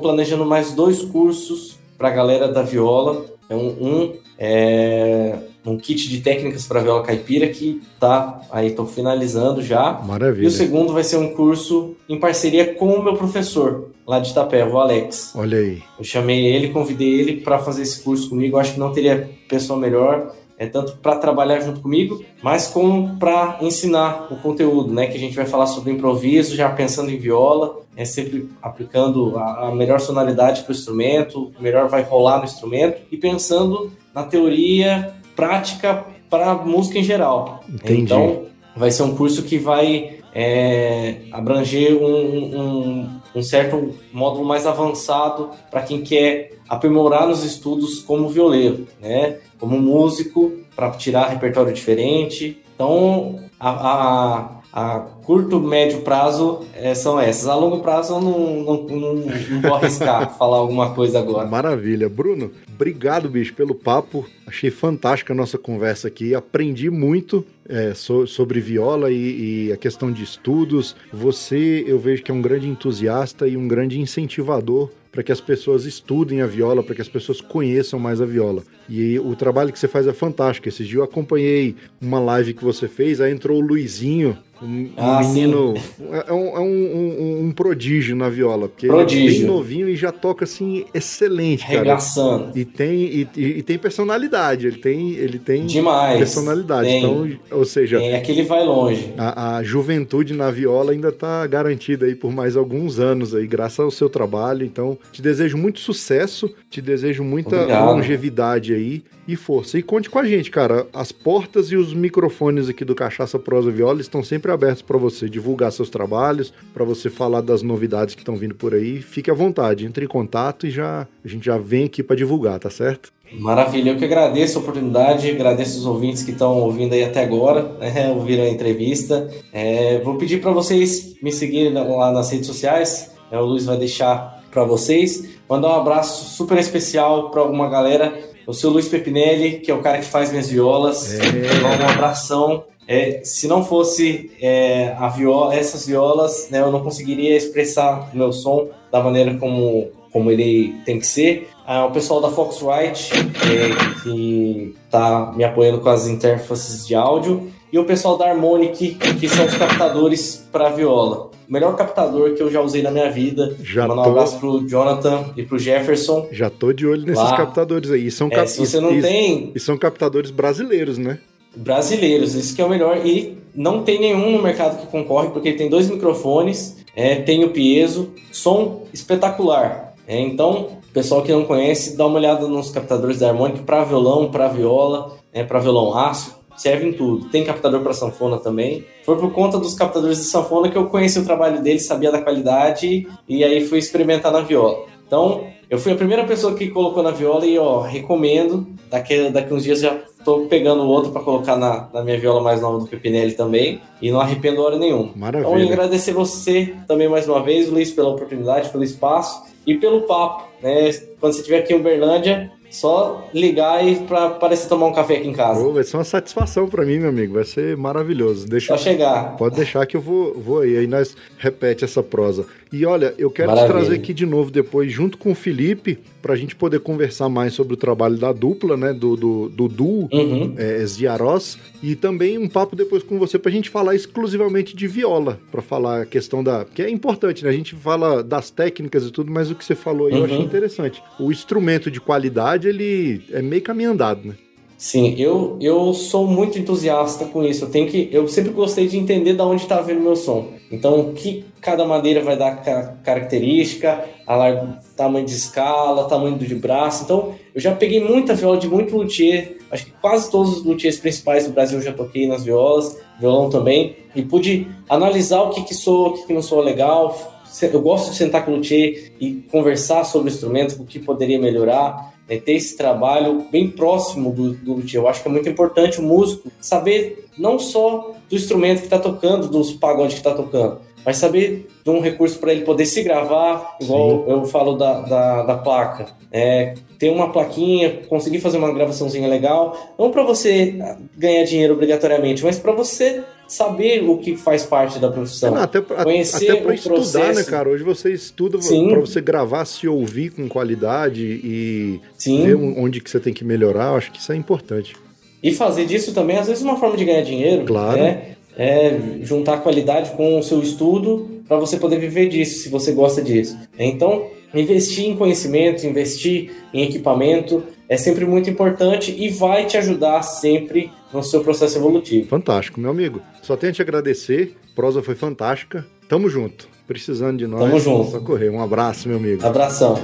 Planejando mais dois cursos para a galera da viola. Então, um é um kit de técnicas para viola caipira que tá aí tô finalizando já. Maravilha. E o segundo vai ser um curso em parceria com o meu professor lá de Itapé, o Alex. Olha aí. Eu chamei ele, convidei ele para fazer esse curso comigo. Eu acho que não teria pessoa melhor é tanto para trabalhar junto comigo, mas como para ensinar o conteúdo, né? Que a gente vai falar sobre improviso, já pensando em viola, é sempre aplicando a, a melhor sonoridade para o instrumento, o melhor vai rolar no instrumento e pensando na teoria prática para música em geral. Entendi. Então, vai ser um curso que vai é, abranger um, um, um, certo módulo mais avançado para quem quer aprimorar nos estudos como violeiro, né? Como músico, para tirar repertório diferente. Então, a, a a curto, médio prazo é, são essas. A longo prazo eu não, não, não, não vou arriscar falar alguma coisa agora. Maravilha. Bruno, obrigado, bicho, pelo papo. Achei fantástica a nossa conversa aqui. Aprendi muito é, so, sobre viola e, e, a questão de estudos. Você, eu vejo que é um grande entusiasta e um grande incentivador para que as pessoas estudem a viola, para que as pessoas conheçam mais a viola. E o trabalho que você faz é fantástico. Esse dia eu acompanhei uma live que você fez, aí entrou o Luizinho, um, ah, menino. É, é, um, é um, um, prodígio na viola. Porque prodígio. ele é bem novinho e já toca assim, excelente, cara. Regaçando. E tem, e, e, tem personalidade. Ele tem, ele tem Demais. personalidade. Tem. Então, ou seja. É que ele vai longe. A, a juventude na viola ainda está garantida aí por mais alguns anos aí, graças ao seu trabalho. Então, te desejo muito sucesso, te desejo muita Obrigado. longevidade aí e força. E conte com a gente, cara. As portas e os microfones aqui do Cachaça Prosa Viola estão sempre abertos para você divulgar seus trabalhos, para você falar das novidades que estão vindo por aí. Fique à vontade, entre em contato e já a gente já vem aqui para divulgar, tá certo? Maravilha, eu que agradeço a oportunidade, agradeço os ouvintes que estão ouvindo aí até agora, né, ouviram a entrevista. É, vou pedir para vocês me seguirem lá nas redes sociais, né, o Luiz vai deixar para vocês. Mandar um abraço super especial para alguma galera, o seu Luiz Pepinelli, que é o cara que faz minhas violas. É. Um abração. É, se não fosse é, a viola, essas violas, né, eu não conseguiria expressar o meu som da maneira como, como ele tem que ser. Ah, o pessoal da Foxrite, é, que está me apoiando com as interfaces de áudio, e o pessoal da Harmonic, que são os captadores para viola. Melhor captador que eu já usei na minha vida. Já Mandar tô... um abraço pro Jonathan e pro Jefferson. Já tô de olho nesses Lá. captadores aí. São é, cap... se você não e, tem... E são captadores brasileiros, né? Brasileiros, isso que é o melhor. E não tem nenhum no mercado que concorre, porque ele tem dois microfones, é, tem o piezo, som espetacular. É, então, pessoal que não conhece, dá uma olhada nos captadores da Harmonic para violão, para viola, é, para violão aço, serve em tudo. Tem captador para sanfona também. Foi por conta dos captadores de sanfona que eu conheci o trabalho deles, sabia da qualidade e aí fui experimentar na viola. Então, eu fui a primeira pessoa que colocou na viola e, ó, recomendo. Daqui, daqui uns dias já tô pegando outro para colocar na, na, minha viola mais nova do Pepinelli também. E não arrependo hora nenhuma. Maravilha. Então, agradecer você também mais uma vez, Luiz, pela oportunidade, pelo espaço e pelo papo. Né? Quando você estiver aqui em Uberlândia, só ligar e para parecer tomar um café aqui em casa. Oh, vai ser uma satisfação para mim, meu amigo. Vai ser maravilhoso. Deixa Só chegar. Pode deixar que eu vou, vou aí. Aí nós repete essa prosa. E olha, eu quero Maravilha. te trazer aqui de novo depois, junto com o Felipe, para a gente poder conversar mais sobre o trabalho da dupla, né? Do, do, do duo uhum. é, Ziaros. E também um papo depois com você para a gente falar exclusivamente de viola. para falar a questão da. Que é importante, né? A gente fala das técnicas e tudo, mas o que você falou aí uhum. eu achei uhum. interessante. O instrumento de qualidade, ele é meio caminho andado, né? Sim, eu, eu sou muito entusiasta com isso. Eu tenho que, eu sempre gostei de entender da onde está vindo o meu som. Então, o que cada madeira vai dar característica, a tamanho de escala, tamanho de braço. Então, eu já peguei muita viola de muito luthier. Acho que quase todos os luthiers principais do Brasil eu já toquei nas violas, violão também, e pude analisar o que que soa, o que que não soa legal. Eu gosto de sentar com o luthier e conversar sobre o instrumento, o que poderia melhorar é, ter esse trabalho bem próximo do, do luthier. Eu acho que é muito importante o músico saber não só do instrumento que está tocando, dos pagodes que está tocando, mas saber de um recurso para ele poder se gravar, igual Sim. eu falo da, da, da placa. É, ter uma plaquinha, conseguir fazer uma gravaçãozinha legal, não para você ganhar dinheiro obrigatoriamente, mas para você saber o que faz parte da profissão. Não, até pra, conhecer até para estudar, processo. né, cara? Hoje você estuda para você gravar, se ouvir com qualidade e Sim. ver onde que você tem que melhorar. Eu acho que isso é importante. E fazer disso também, às vezes, uma forma de ganhar dinheiro. Claro. Né? É juntar qualidade com o seu estudo para você poder viver disso, se você gosta disso. Então, investir em conhecimento, investir em equipamento é sempre muito importante e vai te ajudar sempre no seu processo evolutivo. Fantástico, meu amigo. Só tenho a te agradecer. A prosa foi fantástica. Tamo junto. Precisando de nós. Tamo junto. Só correr. Um abraço, meu amigo. Abração.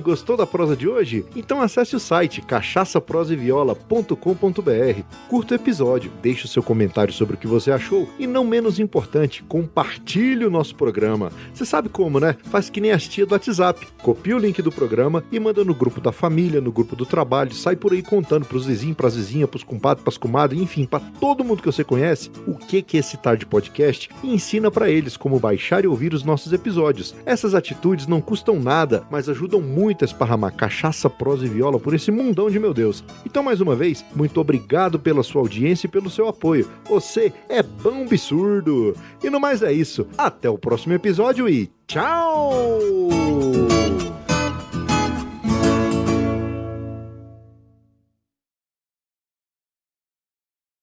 Gostou da prosa de hoje? Então acesse o site cachaçaproseviola.com.br, curta o episódio, deixe o seu comentário sobre o que você achou e, não menos importante, compartilhe o nosso programa. Você sabe como, né? Faz que nem as tia do WhatsApp. Copia o link do programa e manda no grupo da família, no grupo do trabalho, sai por aí contando pros vizinhos, pras vizinhas, pros compadres, pras comadres, enfim, para todo mundo que você conhece o que é esse Tarde Podcast e ensina para eles como baixar e ouvir os nossos episódios. Essas atitudes não custam nada, mas ajudam muito muito esparramar cachaça, prosa e viola por esse mundão de meu Deus. Então, mais uma vez, muito obrigado pela sua audiência e pelo seu apoio. Você é bom absurdo. E no mais é isso. Até o próximo episódio e tchau!